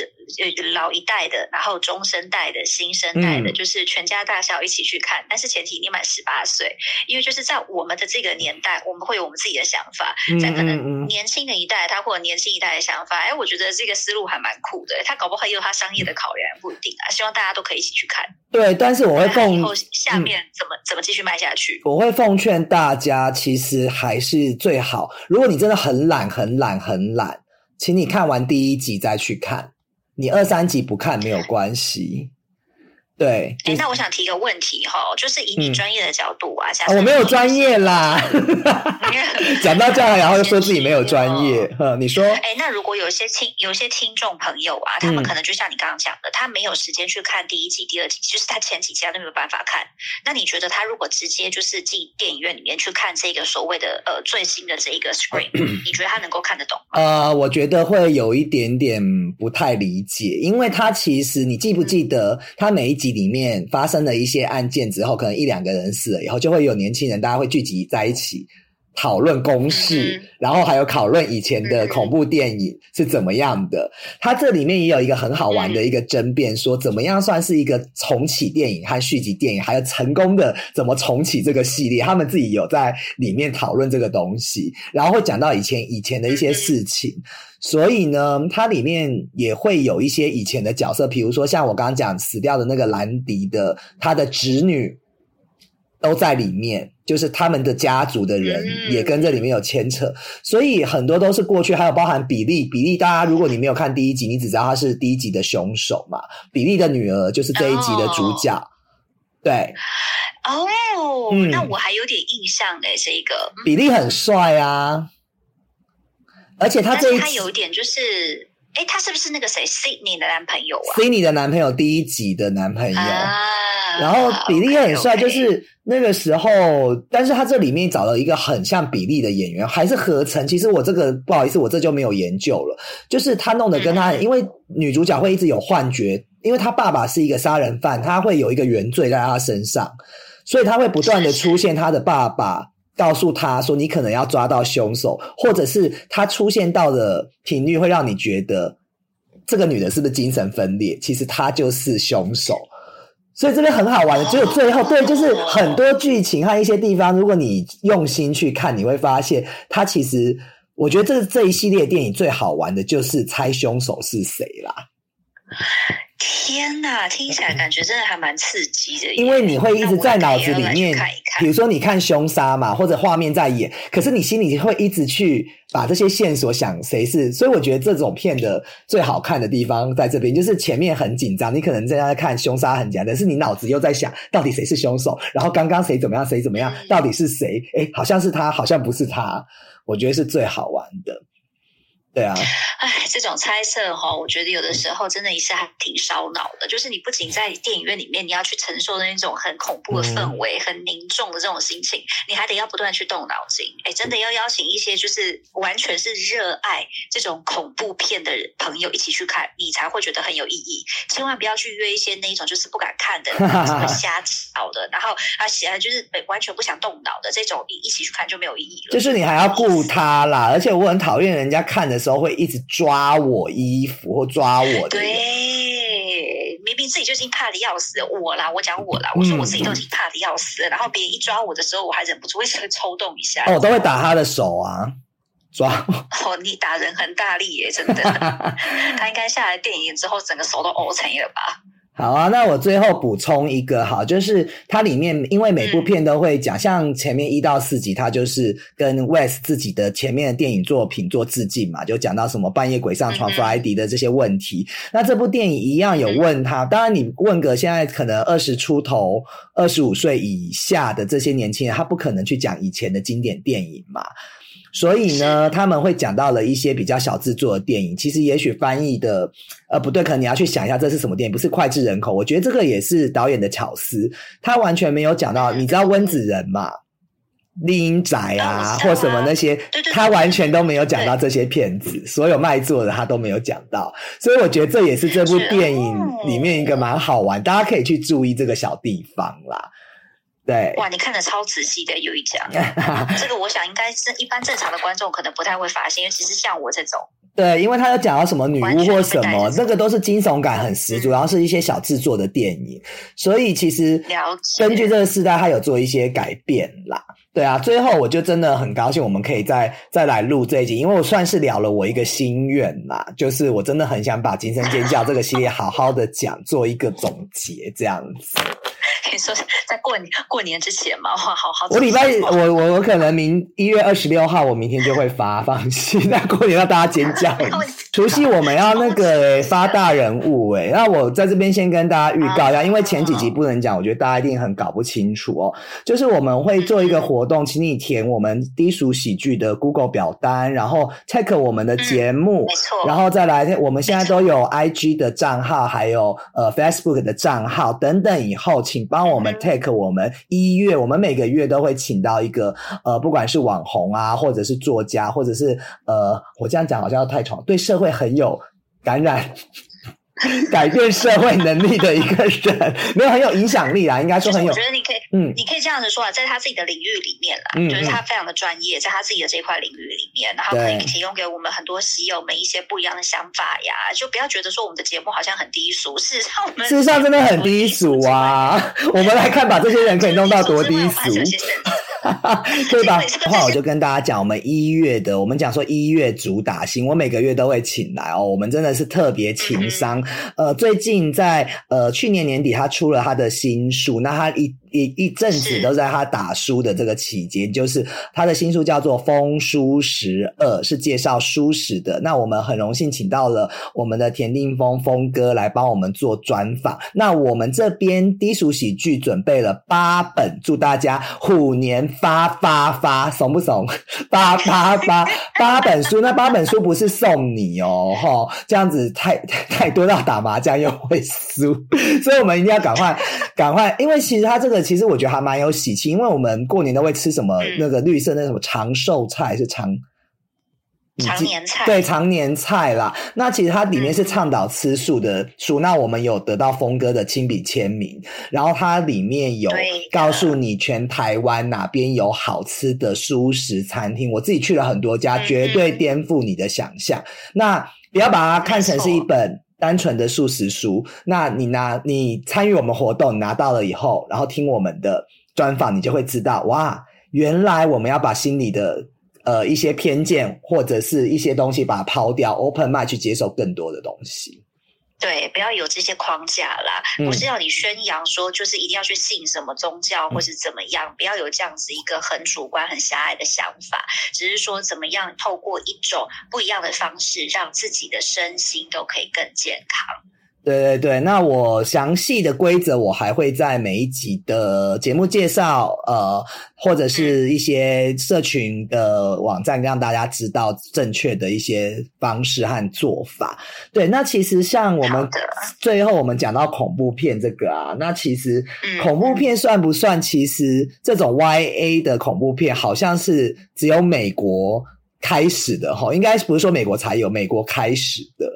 Speaker 2: 老一代的，然后中生代的新生代的，就是全家大小一起去看。但是前提你满十八岁，因为就是在我们的这个年代，我们会有我们自己的想法，在可能年轻的一代，他或者年轻一代。的想法，哎，我觉得这个思路还蛮酷的。他搞不好也有他商业的考量，不一定啊。希望大家都可以一起去看。
Speaker 1: 对，但是我会奉
Speaker 2: 以后下面怎么怎么继续卖下去。
Speaker 1: 我会奉劝大家，其实还是最好，如果你真的很懒、很懒、很懒，请你看完第一集再去看。你二三集不看没有关系。对，
Speaker 2: 哎，那我想提一个问题哈，就是以你专业的角度啊，
Speaker 1: 我没有专业啦，*laughs* 讲到这样，然后又说自己没有专业，你说，
Speaker 2: 哎，那如果有些听有些听众朋友啊，他们可能就像你刚刚讲的，他没有时间去看第一集、第二集，就是他前几集他都没有办法看。那你觉得他如果直接就是进电影院里面去看这个所谓的呃最新的这一个 screen，*clears throat* 你觉得他能够看得懂？
Speaker 1: 呃，我觉得会有一点点不太理解，因为他其实你记不记得他每一集。里面发生了一些案件之后，可能一两个人死了以后，就会有年轻人，大家会聚集在一起讨论公式，然后还有讨论以前的恐怖电影是怎么样的。它这里面也有一个很好玩的一个争辩，说怎么样算是一个重启电影和续集电影，还有成功的怎么重启这个系列，他们自己有在里面讨论这个东西，然后会讲到以前以前的一些事情。所以呢，它里面也会有一些以前的角色，比如说像我刚刚讲死掉的那个兰迪的，他的侄女都在里面，就是他们的家族的人也跟这里面有牵扯，所以很多都是过去，还有包含比利，比利大家如果你没有看第一集，你只知道他是第一集的凶手嘛，比利的女儿就是这一集的主角，对，
Speaker 2: 哦，那我还有点印象诶，这个。
Speaker 1: 比利很帅啊。而且他这一
Speaker 2: 他有一点就是，哎，他是不是那个谁 Sydney 的男朋友啊
Speaker 1: ？Sydney 的男朋友第一集的男朋友，然后比利很帅，就是那个时候，但是他这里面找了一个很像比利的演员，还是合成。其实我这个不好意思，我这就没有研究了。就是他弄得跟他，因为女主角会一直有幻觉，因为他爸爸是一个杀人犯，他会有一个原罪在他身上，所以他会不断的出现他的爸爸。告诉他说：“你可能要抓到凶手，或者是他出现到的频率会让你觉得这个女的是不是精神分裂？其实她就是凶手。所以这边很好玩的，只有最后对，就是很多剧情和一些地方，如果你用心去看，你会发现，他其实我觉得这这一系列电影最好玩的就是猜凶手是谁啦。”
Speaker 2: 天呐，听起来感觉真的还蛮刺激的。
Speaker 1: 因为你会一直在脑子里面，比如说你看凶杀嘛，或者画面在演，可是你心里会一直去把这些线索想谁是。所以我觉得这种片的最好看的地方在这边，就是前面很紧张，你可能在看凶杀很紧张，但是你脑子又在想到底谁是凶手，然后刚刚谁怎么样，谁怎么样，到底是谁？哎，好像是他，好像不是他。我觉得是最好玩的。对啊，
Speaker 2: 哎，这种猜测哈，我觉得有的时候真的也是还挺烧脑的。就是你不仅在电影院里面，你要去承受那种很恐怖的氛围、很凝重的这种心情，你还得要不断去动脑筋。哎，真的要邀请一些就是完全是热爱这种恐怖片的朋友一起去看，你才会觉得很有意义。千万不要去约一些那一种就是不敢看的、*laughs* 什么瞎吵的，然后啊，写就是完全不想动脑的这种，一一起去看就没有意义了。
Speaker 1: 就是你还要顾他啦，而且我很讨厌人家看的时候。都会一直抓我衣服或抓我的。
Speaker 2: 对，明明自己就已经怕的要死，我啦，我讲我啦，我说我自己都已经怕的要死，然后别人一抓我的时候，我还忍不住会抽动一下。
Speaker 1: 哦，我都会打他的手啊，抓。
Speaker 2: 哦，你打人很大力耶，真的。*laughs* 他应该下来电影之后，整个手都凹成了吧？
Speaker 1: 好啊，那我最后补充一个哈，就是它里面因为每部片都会讲，像前面一到四集，它就是跟 West 自己的前面的电影作品做致敬嘛，就讲到什么半夜鬼上床 Friday 的这些问题。那这部电影一样有问他，当然你问个现在可能二十出头、二十五岁以下的这些年轻人，他不可能去讲以前的经典电影嘛。所以呢，他们会讲到了一些比较小制作的电影。其实也许翻译的，呃，不对，可能你要去想一下这是什么电影，不是脍炙人口。我觉得这个也是导演的巧思，他完全没有讲到。你知道温子仁嘛？丽英仔啊，或什么那些，他完全都没有讲到这些片子。所有卖座的他都没有讲到，所以我觉得这也是这部电影里面一个蛮好玩，大家可以去注意这个小地方啦。对，
Speaker 2: 哇，你看的超仔细的，有一讲，*laughs* 这个我想应该是一般正常的观众可能不太会发现，尤其是像我这种。
Speaker 1: 对，因为他有讲到什么女巫或什么，那个都是惊悚感很十足，然后是一些小制作的电影，所以其实根据这个时代，他有做一些改变啦。对啊，最后我就真的很高兴，我们可以再再来录这一集，因为我算是了了我一个心愿啦，就是我真的很想把《惊声尖叫》这个系列好好的讲，做一个总结，这样子。
Speaker 2: 你说 *laughs* 在过年过年之前嘛，哇，好好。
Speaker 1: 我礼拜我我我可能明一月二十六号，我明天就会发 *laughs* 放心。*laughs* 那过年要大家尖叫。除夕我们要那个发大人物哎，那我在这边先跟大家预告一下，因为前几集不能讲，我觉得大家一定很搞不清楚哦。就是我们会做一个活动，请你填我们低俗喜剧的 Google 表单，然后 check 我们的节目，
Speaker 2: 没错，
Speaker 1: 然后再来，我们现在都有 IG 的账号，还有呃 Facebook 的账号等等，以后请帮。帮我们 take 我们一月，我们每个月都会请到一个呃，不管是网红啊，或者是作家，或者是呃，我这样讲好像太宠，对社会很有感染。*laughs* 改变社会能力的一个人，没有很有影响力啊，应该说很有。
Speaker 2: 我觉得你可以，嗯，你可以这样子说啊，在他自己的领域里面啦，就是他非常的专业，在他自己的这块领域里面，然后可以提供给我们很多喜友们一些不一样的想法呀。就不要觉得说我们的节目好像很低俗，事实上我们
Speaker 1: 事实上真的很低俗啊。我们来看把这些人可以弄到多低俗。*laughs* *laughs* 对吧？话我就跟大家讲，我们一月的，我们讲说一月主打星，我每个月都会请来哦。我们真的是特别情商。呃，最近在呃去年年底，他出了他的新书，那他一。一一阵子都在他打书的这个期间，就是他的新书叫做《风书十二》，是介绍书史的。那我们很荣幸请到了我们的田定峰峰哥来帮我们做专访。那我们这边低俗喜剧准备了八本，祝大家虎年发发发，怂不怂？*laughs* 发发发八本书，那八本书不是送你哦，哈，这样子太太多到打麻将又会输，所以我们一定要赶快赶快，因为其实他这个。其实我觉得还蛮有喜气，因为我们过年都会吃什么那个绿色那什么长寿菜是长
Speaker 2: 常年菜，
Speaker 1: 对常年菜啦。那其实它里面是倡导吃素的书，那我们有得到峰哥的亲笔签名，然后它里面有告诉你全台湾哪边有好吃的素食餐厅。我自己去了很多家，绝对颠覆你的想象。那不要把它看成是一本。单纯的素食书，那你拿你参与我们活动拿到了以后，然后听我们的专访，你就会知道，哇，原来我们要把心里的呃一些偏见或者是一些东西把它抛掉，open mind 去接受更多的东西。
Speaker 2: 对，不要有这些框架啦，不是要你宣扬说就是一定要去信什么宗教或是怎么样，不要有这样子一个很主观、很狭隘的想法。只是说怎么样透过一种不一样的方式，让自己的身心都可以更健康。
Speaker 1: 对对对，那我详细的规则我还会在每一集的节目介绍，呃，或者是一些社群的网站，让大家知道正确的一些方式和做法。对，那其实像我们最后我们讲到恐怖片这个啊，那其实恐怖片算不算？其实这种 Y A 的恐怖片好像是只有美国开始的哈，应该不是说美国才有，美国开始的。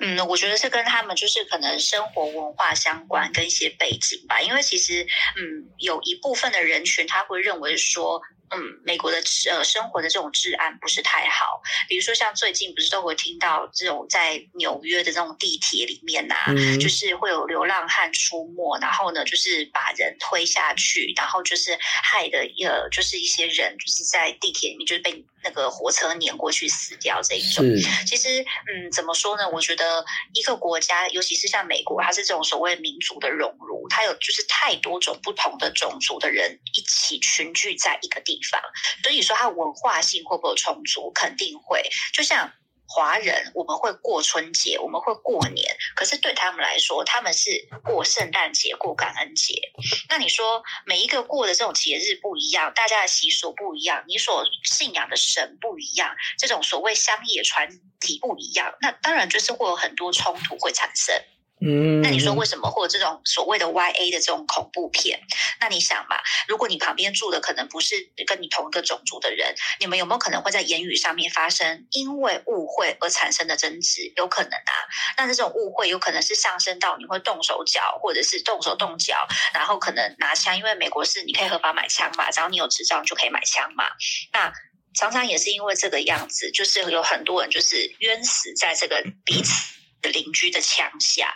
Speaker 2: 嗯，我觉得是跟他们就是可能生活文化相关，跟一些背景吧。因为其实，嗯，有一部分的人群他会认为说。嗯，美国的呃生活的这种治安不是太好，比如说像最近不是都会听到这种在纽约的这种地铁里面呐，就是会有流浪汉出没，然后呢就是把人推下去，然后就是害的呃就是一些人就是在地铁里面就是被那个火车碾过去死掉这一种。其实嗯怎么说呢？我觉得一个国家，尤其是像美国，它是这种所谓民族的熔炉，它有就是太多种不同的种族的人一起群聚在一个地。方，所以说它文化性会不会充足？肯定会。就像华人，我们会过春节，我们会过年，可是对他们来说，他们是过圣诞节、过感恩节。那你说每一个过的这种节日不一样，大家的习俗不一样，你所信仰的神不一样，这种所谓乡野传体不一样，那当然就是会有很多冲突会产生。
Speaker 1: 嗯，
Speaker 2: 那你说为什么会有这种所谓的 Y A 的这种恐怖片？那你想嘛，如果你旁边住的可能不是跟你同一个种族的人，你们有没有可能会在言语上面发生因为误会而产生的争执？有可能啊。那这种误会有可能是上升到你会动手脚，或者是动手动脚，然后可能拿枪，因为美国是你可以合法买枪嘛，只要你有执照就可以买枪嘛。那常常也是因为这个样子，就是有很多人就是冤死在这个彼此。邻居的墙下，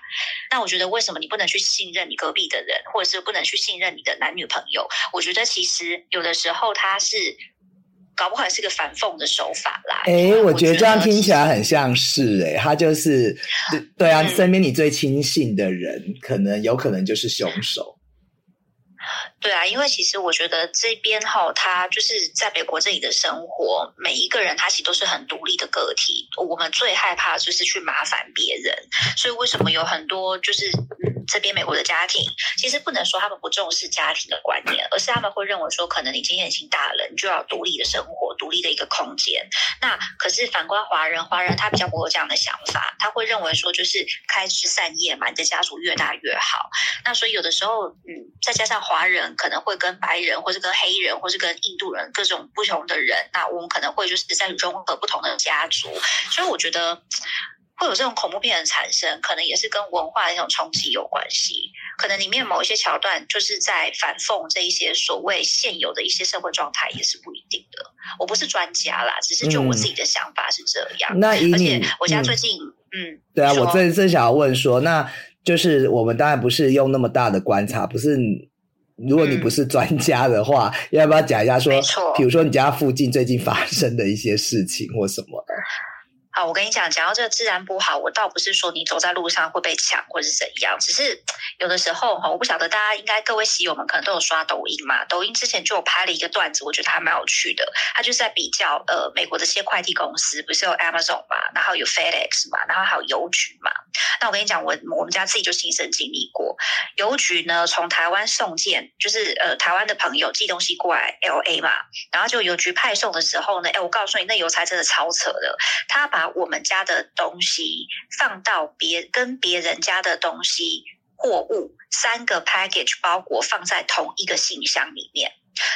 Speaker 2: 那我觉得为什么你不能去信任你隔壁的人，或者是不能去信任你的男女朋友？我觉得其实有的时候他是搞不好是个反讽的手法啦。
Speaker 1: 哎，我觉得这样听起来很像是哎，他就是对啊，身边你最亲信的人，可能有可能就是凶手。
Speaker 2: 对啊，因为其实我觉得这边哈，他就是在美国这里的生活，每一个人他其实都是很独立的个体。我们最害怕就是去麻烦别人，所以为什么有很多就是，这边美国的家庭，其实不能说他们不重视家庭的观念，而是他们会认为说，可能你今天已经大了，你就要独立的生活，独立的一个空间。那可是反观华人，华人他比较不会这样的想法，他会认为说，就是开枝散叶嘛，你的家族越大越好。那所以有的时候，嗯，再加上华人。可能会跟白人，或是跟黑人，或是跟印度人各种不同的人，那我们可能会就是在融合不同的家族，所以我觉得会有这种恐怖片的产生，可能也是跟文化的一种冲击有关系。可能里面某一些桥段就是在反讽这一些所谓现有的一些社会状态，也是不一定的。我不是专家啦，只是就我自己的想法是这样。
Speaker 1: 那而
Speaker 2: 且我家最近，嗯，
Speaker 1: 对啊，我正正想要问说，那就是我们当然不是用那么大的观察，不是。如果你不是专家的话，要不要讲一下说，比如说你家附近最近发生的一些事情或什么？
Speaker 2: 啊，我跟你讲，讲到这个治安不好，我倒不是说你走在路上会被抢或是怎样，只是有的时候哈，我不晓得大家应该各位喜友们可能都有刷抖音嘛，抖音之前就有拍了一个段子，我觉得还蛮有趣的，他就是在比较呃美国的这些快递公司，不是有 Amazon 嘛，然后有 FedEx 嘛，然后还有邮局嘛。那我跟你讲，我我们家自己就亲身经历过，邮局呢从台湾送件，就是呃台湾的朋友寄东西过来 LA 嘛，然后就邮局派送的时候呢，哎，我告诉你，那邮差真的超扯的，他把我们家的东西放到别跟别人家的东西货物三个 package 包裹放在同一个信箱里面，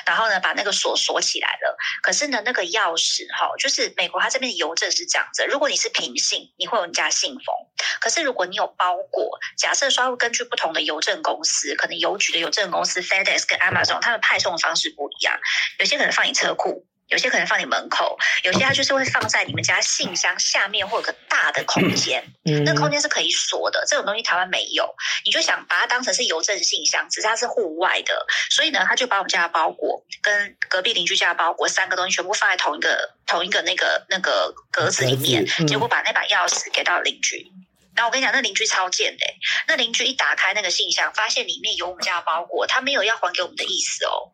Speaker 2: 然后呢把那个锁锁起来了。可是呢那个钥匙哈，就是美国它这边的邮政是这样子，如果你是平信，你会有你家信封；可是如果你有包裹，假设说会根据不同的邮政公司，可能邮局的邮政公司 FedEx 跟 Amazon，他们派送方式不一样，有些可能放你车库。有些可能放你门口，有些它就是会放在你们家信箱下面或有个大的空间，那空间是可以锁的。这种东西台湾没有，你就想把它当成是邮政信箱，只是它是户外的，所以呢，他就把我们家的包裹跟隔壁邻居家的包裹三个东西全部放在同一个同一个那个那个格子里面，结果把那把钥匙给到邻居。然后我跟你讲，那邻居超贱的，那邻居一打开那个信箱，发现里面有我们家的包裹，他没有要还给我们的意思哦。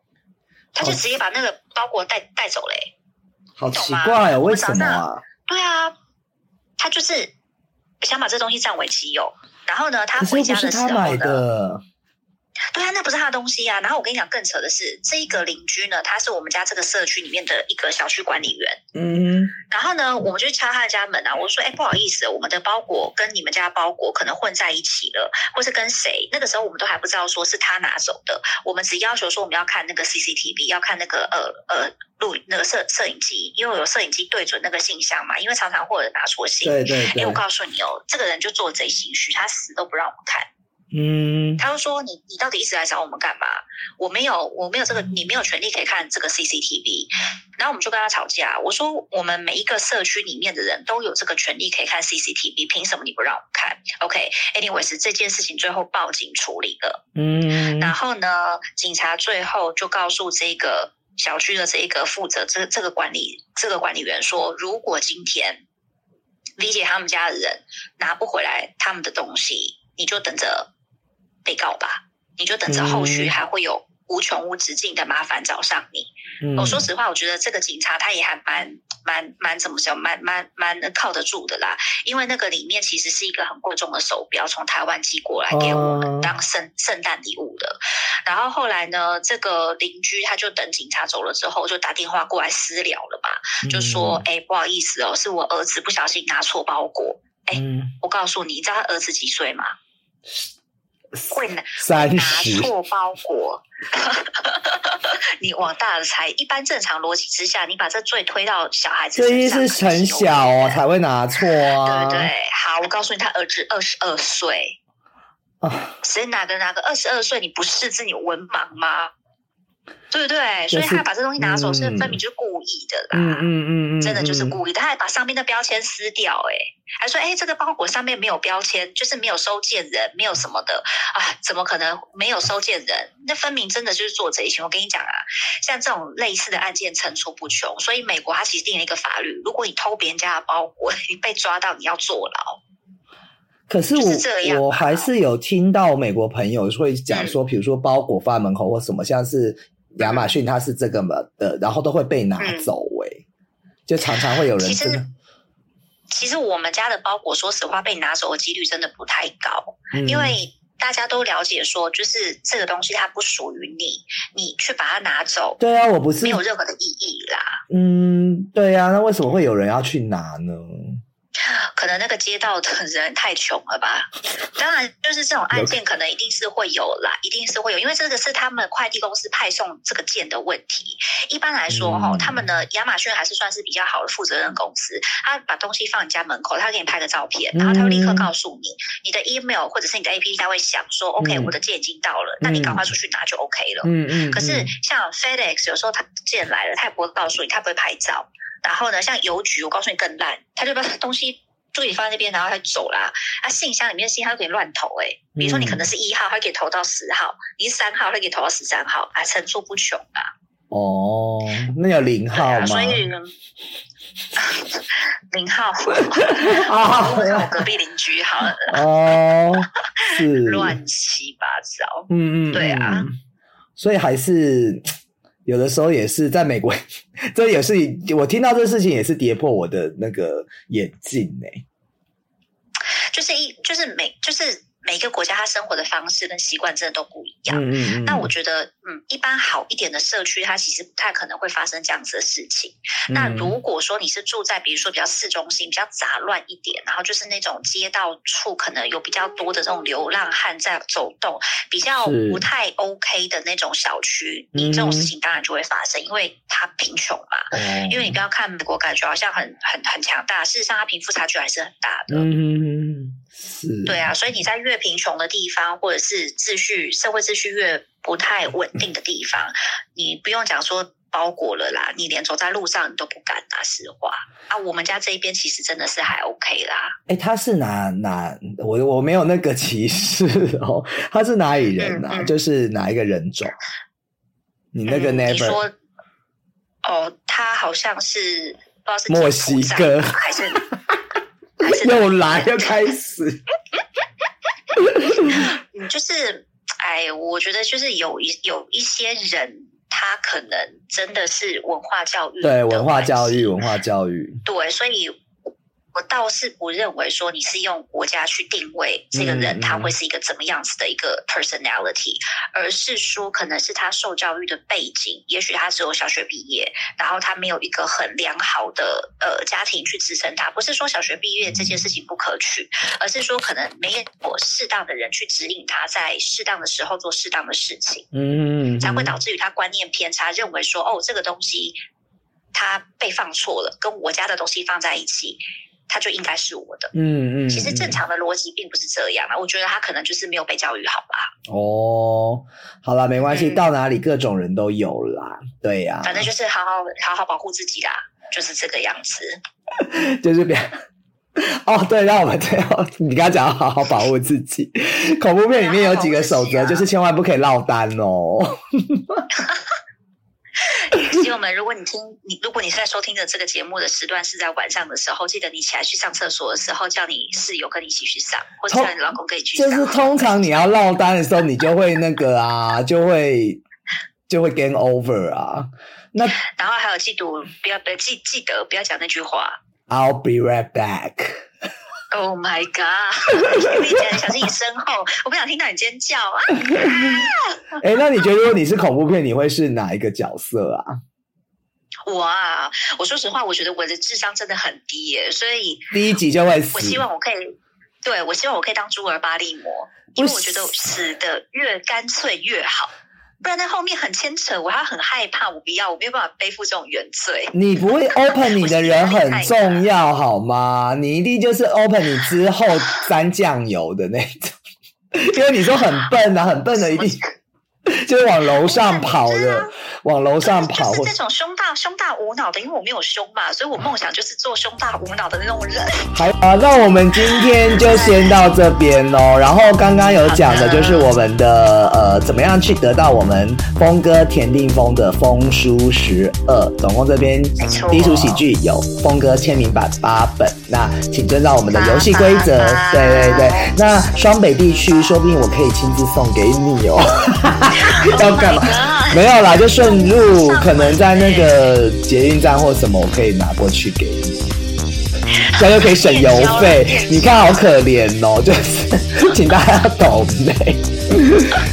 Speaker 2: 他就直接把那个包裹带带走嘞，
Speaker 1: 好奇怪哦，为什么啊？
Speaker 2: 对啊，他就是想把这东西占为己有。然后呢，他回家的时候
Speaker 1: 他买
Speaker 2: 呢，
Speaker 1: 的，
Speaker 2: 对啊，那不是他的东西啊。然后我跟你讲，更扯的是，这一个邻居呢，他是我们家这个社区里面的一个小区管理员。
Speaker 1: 嗯，
Speaker 2: 然后呢，我们就去敲他的家门啊，我说：“哎，不好意思，我们的包裹跟你们家包裹可能混在一起了，或是跟谁？那个时候我们都还不知道说是他拿走的，我们只要求说我们要看那个 CCTV，要看那个呃呃录那个摄摄影机，因为有摄影机对准那个信箱嘛，因为常常会有人拿错信。
Speaker 1: 对对
Speaker 2: 哎，我，告诉你哦，这个人就做贼心虚，他死都不让我们看。
Speaker 1: 嗯，
Speaker 2: 他就说你你到底一直来找我们干嘛？我没有我没有这个，你没有权利可以看这个 CCTV。然后我们就跟他吵架，我说我们每一个社区里面的人都有这个权利可以看 CCTV，凭什么你不让我们看？OK，anyways，、这件事情最后报警处理了。
Speaker 1: 嗯，
Speaker 2: 然后呢，警察最后就告诉这个小区的这一个负责这这个管理这个管理员说，如果今天理解他们家的人拿不回来他们的东西，你就等着被告吧，你就等着后续
Speaker 1: 嗯
Speaker 2: 还会有无穷无止境的麻烦找上你。
Speaker 1: 嗯
Speaker 2: 我说实话，我觉得这个警察他也还蛮蛮蛮怎么讲，蛮蛮蛮靠得住的啦。因为那个里面其实是一个很贵重的手表，从台湾寄过来给我们
Speaker 1: 哦
Speaker 2: 当圣圣诞礼物的。然后后来呢，这个邻居他就等警察走了之后，就打电话过来私聊了嘛，就说：“哎、不好意思哦，是我儿子不小心拿错包裹。哎
Speaker 1: 嗯，
Speaker 2: 我告诉你，你知道他儿子几岁吗？会拿 *laughs*
Speaker 1: 三
Speaker 2: 拿
Speaker 1: 十，
Speaker 2: 错包裹，*laughs* 你往大了猜。一般正常逻辑之下，你把这罪推到小孩子身上，
Speaker 1: 是很小哦，才会拿错啊，*laughs*
Speaker 2: 对不对？好，我告诉你，他儿子二十二岁，
Speaker 1: 啊，
Speaker 2: 谁哪个哪个二十二岁？你不识字，你文盲吗？对不对？所以他把这东西拿走，是
Speaker 1: 嗯
Speaker 2: 分明就是故意的啦。
Speaker 1: 嗯嗯嗯嗯，
Speaker 2: 真的就是
Speaker 1: 嗯
Speaker 2: 故意的，他还把上面的标签撕掉、欸，还说，哎，这个包裹上面没有标签，就是没有收件人，没有什么的啊，怎么可能没有收件人？那分明真的就是做贼心。我跟你讲啊，像这种类似的案件层出不穷，所以美国它其实定了一个法律，如果你偷别人家的包裹，你被抓到，你要坐牢。
Speaker 1: 可是我我还是有听到美国朋友会讲
Speaker 2: 嗯
Speaker 1: 说，比如说包裹放在门口或什么，像是亚马逊它是这个嘛的，然后都会被拿
Speaker 2: 嗯
Speaker 1: 走诶、就常常会有人
Speaker 2: 其
Speaker 1: 真的
Speaker 2: 实，其实我们家的包裹，说实话被拿走的几率真的不太高。
Speaker 1: 嗯
Speaker 2: 因为大家都了解说，就是这个东西它不属于你，你去把它拿走，
Speaker 1: 对啊，我不是
Speaker 2: 没有任何的意义啦。
Speaker 1: 嗯，对啊，那为什么会有人要去拿呢？
Speaker 2: 可能那个街道的人太穷了吧？当然，就是这种案件可能一定是会有啦，一定是会有，因为这个是他们快递公司派送这个件的问题。一般来说，哈、
Speaker 1: 嗯
Speaker 2: 他们的亚马逊还是算是比较好的负责任公司，他把东西放你家门口，他给你拍个照片，然后他会立刻告诉你，你的 email 或者是你的 APP，他会想说，OK，、
Speaker 1: 嗯
Speaker 2: 我的件已经到了，那你赶快出去拿就 OK 了。
Speaker 1: 嗯嗯，
Speaker 2: 可是
Speaker 1: 嗯
Speaker 2: 像 FedEx 有时候他件来了，他也不会告诉你，他不会拍照。然后呢，像邮局，我告诉你更烂，他就把东西就给你放在那边，然后他就走啦。啊，信箱里面的信他就给你乱投、欸，比如说你可能是一号，他可以投到十号；你是三号，他可以投到十三号，啊，层出不穷啊。
Speaker 1: 哦，那有零
Speaker 2: 对
Speaker 1: 号吗？
Speaker 2: 啊，所以 *laughs* 零号，
Speaker 1: 啊
Speaker 2: 问看我隔壁邻居好了，
Speaker 1: 哦，*laughs* 是
Speaker 2: 乱七八糟。
Speaker 1: 嗯嗯，
Speaker 2: 对啊
Speaker 1: 嗯，所以还是有的时候也是在美国，*laughs* 这也是我听到这事情也是跌破我的那个眼镜呢、
Speaker 2: 就是一就是美就是每一个国家它生活的方式跟习惯真的都不一样。
Speaker 1: 嗯嗯嗯，
Speaker 2: 那我觉得，嗯，一般好一点的社区，它其实不太可能会发生这样子的事情。那
Speaker 1: 嗯
Speaker 2: 如果说你是住在，比如说比较市中心、比较杂乱一点，然后就是那种街道处可能有比较多的这种流浪汉在走动，比较不太 OK 的那种小区，你这种事情当然就会发生，因为它贫穷嘛。
Speaker 1: 嗯
Speaker 2: 因为你不要看美国，感觉好像很很很强大，事实上它贫富差距还是很大的。
Speaker 1: 嗯嗯嗯是，
Speaker 2: 对啊，所以你在越贫穷的地方，或者是秩序社会秩序越不太稳定的地方，你不用讲说包裹了啦，你连走在路上你都不敢拿实话啊。我们家这一边其实真的是还 OK 啦，
Speaker 1: 哎，他是哪哪我我没有那个歧视哦，*laughs* 他是哪里人啊？
Speaker 2: 嗯嗯
Speaker 1: 就是哪一个人种？你那个 never、
Speaker 2: 说哦，他好像是不知道是
Speaker 1: 墨西哥
Speaker 2: 还是
Speaker 1: 又来又开始，
Speaker 2: 嗯，就是，哎，我觉得就是有一有一些人，他可能真的是文化教育
Speaker 1: 对文化教育，文化教育，
Speaker 2: 对，所以我倒是不认为说你是用国家去定位这个人他会是一个怎么样子的一个 personality，而是说可能是他受教育的背景，也许他只有小学毕业，然后他没有一个很良好的呃家庭去支撑他。不是说小学毕业这件事情不可取，而是说可能没有适当的人去指引他在适当的时候做适当的事情，嗯，才会导致于他观念偏差，认为说哦这个东西他被放错了，跟我家的东西放在一起。他就应该是我的，嗯嗯。其实正常的逻辑并不是这样啊，我觉得他可能就是没有被教育好吧。
Speaker 1: 哦，好了，没关系，到哪里各种人都有啦，对呀。
Speaker 2: 反正就是好好好好保护自己啦，就是这个样子。*laughs*
Speaker 1: 就是别哦，对，让我们最后你刚刚讲好好保护自己，恐怖片里面有几个守则，就是千万不可以落单哦。*laughs* *laughs*
Speaker 2: 朋友们，如果你听你，如果你在收听的这个节目的时段是在晚上的时候，记得你起来去上厕所的时候，叫你室友跟你一起去上，或者叫你老公跟你去
Speaker 1: 上。就是通常你要落单的时候，你就会那个啊，就会就会 game over 啊。那
Speaker 2: 然后还有记住，不要不要记记得不要讲那句话。
Speaker 1: I'll be right back.
Speaker 2: Oh my god！你讲，小心你身后，我不想听到你尖叫啊！*laughs*
Speaker 1: 哎，那你觉得如果你是恐怖片，你会是哪一个角色啊？
Speaker 2: 我啊！我说实话，我觉得我的智商真的很低耶，所以
Speaker 1: 第一集就会死。
Speaker 2: 我希望我可以，对我希望我可以当朱尔巴利魔，因为我觉得死的越干脆越好。不然在后面很牵扯，我还很害怕，我不要，我没有办法背负这种原罪。
Speaker 1: 你不会 *laughs* open 你的人很重要好吗？你一定就是 open 你之后沾酱油的那种，*laughs* 因为你说很笨啊，很笨的一定。*laughs* 就是往楼上跑的，往楼上跑，
Speaker 2: 就是这种胸大胸大无脑的，因为我没有胸嘛，所以我梦想就是做胸大无脑的那种人。好
Speaker 1: 啊，那我们今天就先到这边喽。然后刚刚有讲的就是我们的呃，怎么样去得到我们峰哥田定峰的风书十二，总共这边低俗喜剧有峰哥签名版八本，那请遵照我们的游戏规则。对对对，那双北地区说不定我可以亲自送给你哦。*laughs* *laughs* 要干嘛？*laughs* 没有啦，就顺路，可能在那个捷运站或什么，我可以拿过去给你，这样就可以省邮费。你看好可怜哦，就是请大家懂嘞。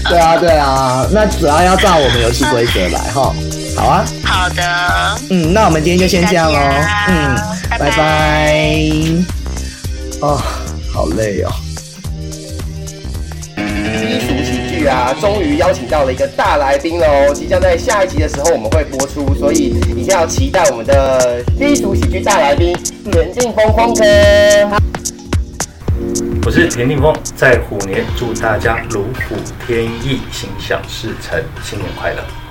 Speaker 1: 对啊，对啊，那主要要照我们游戏规则来哈。好啊，
Speaker 2: 好的。
Speaker 1: 嗯，那我们今天就先这样喽。嗯，拜拜。哦，好累哦。
Speaker 3: 啊，终于邀请到了一个大来宾喽！即将在下一集的时候我们会播出，所以一定要期待我们的低俗喜剧大来宾田定峰峰哥。
Speaker 4: 我是田定峰，在虎年祝大家如虎添翼，心想事成，新年快乐！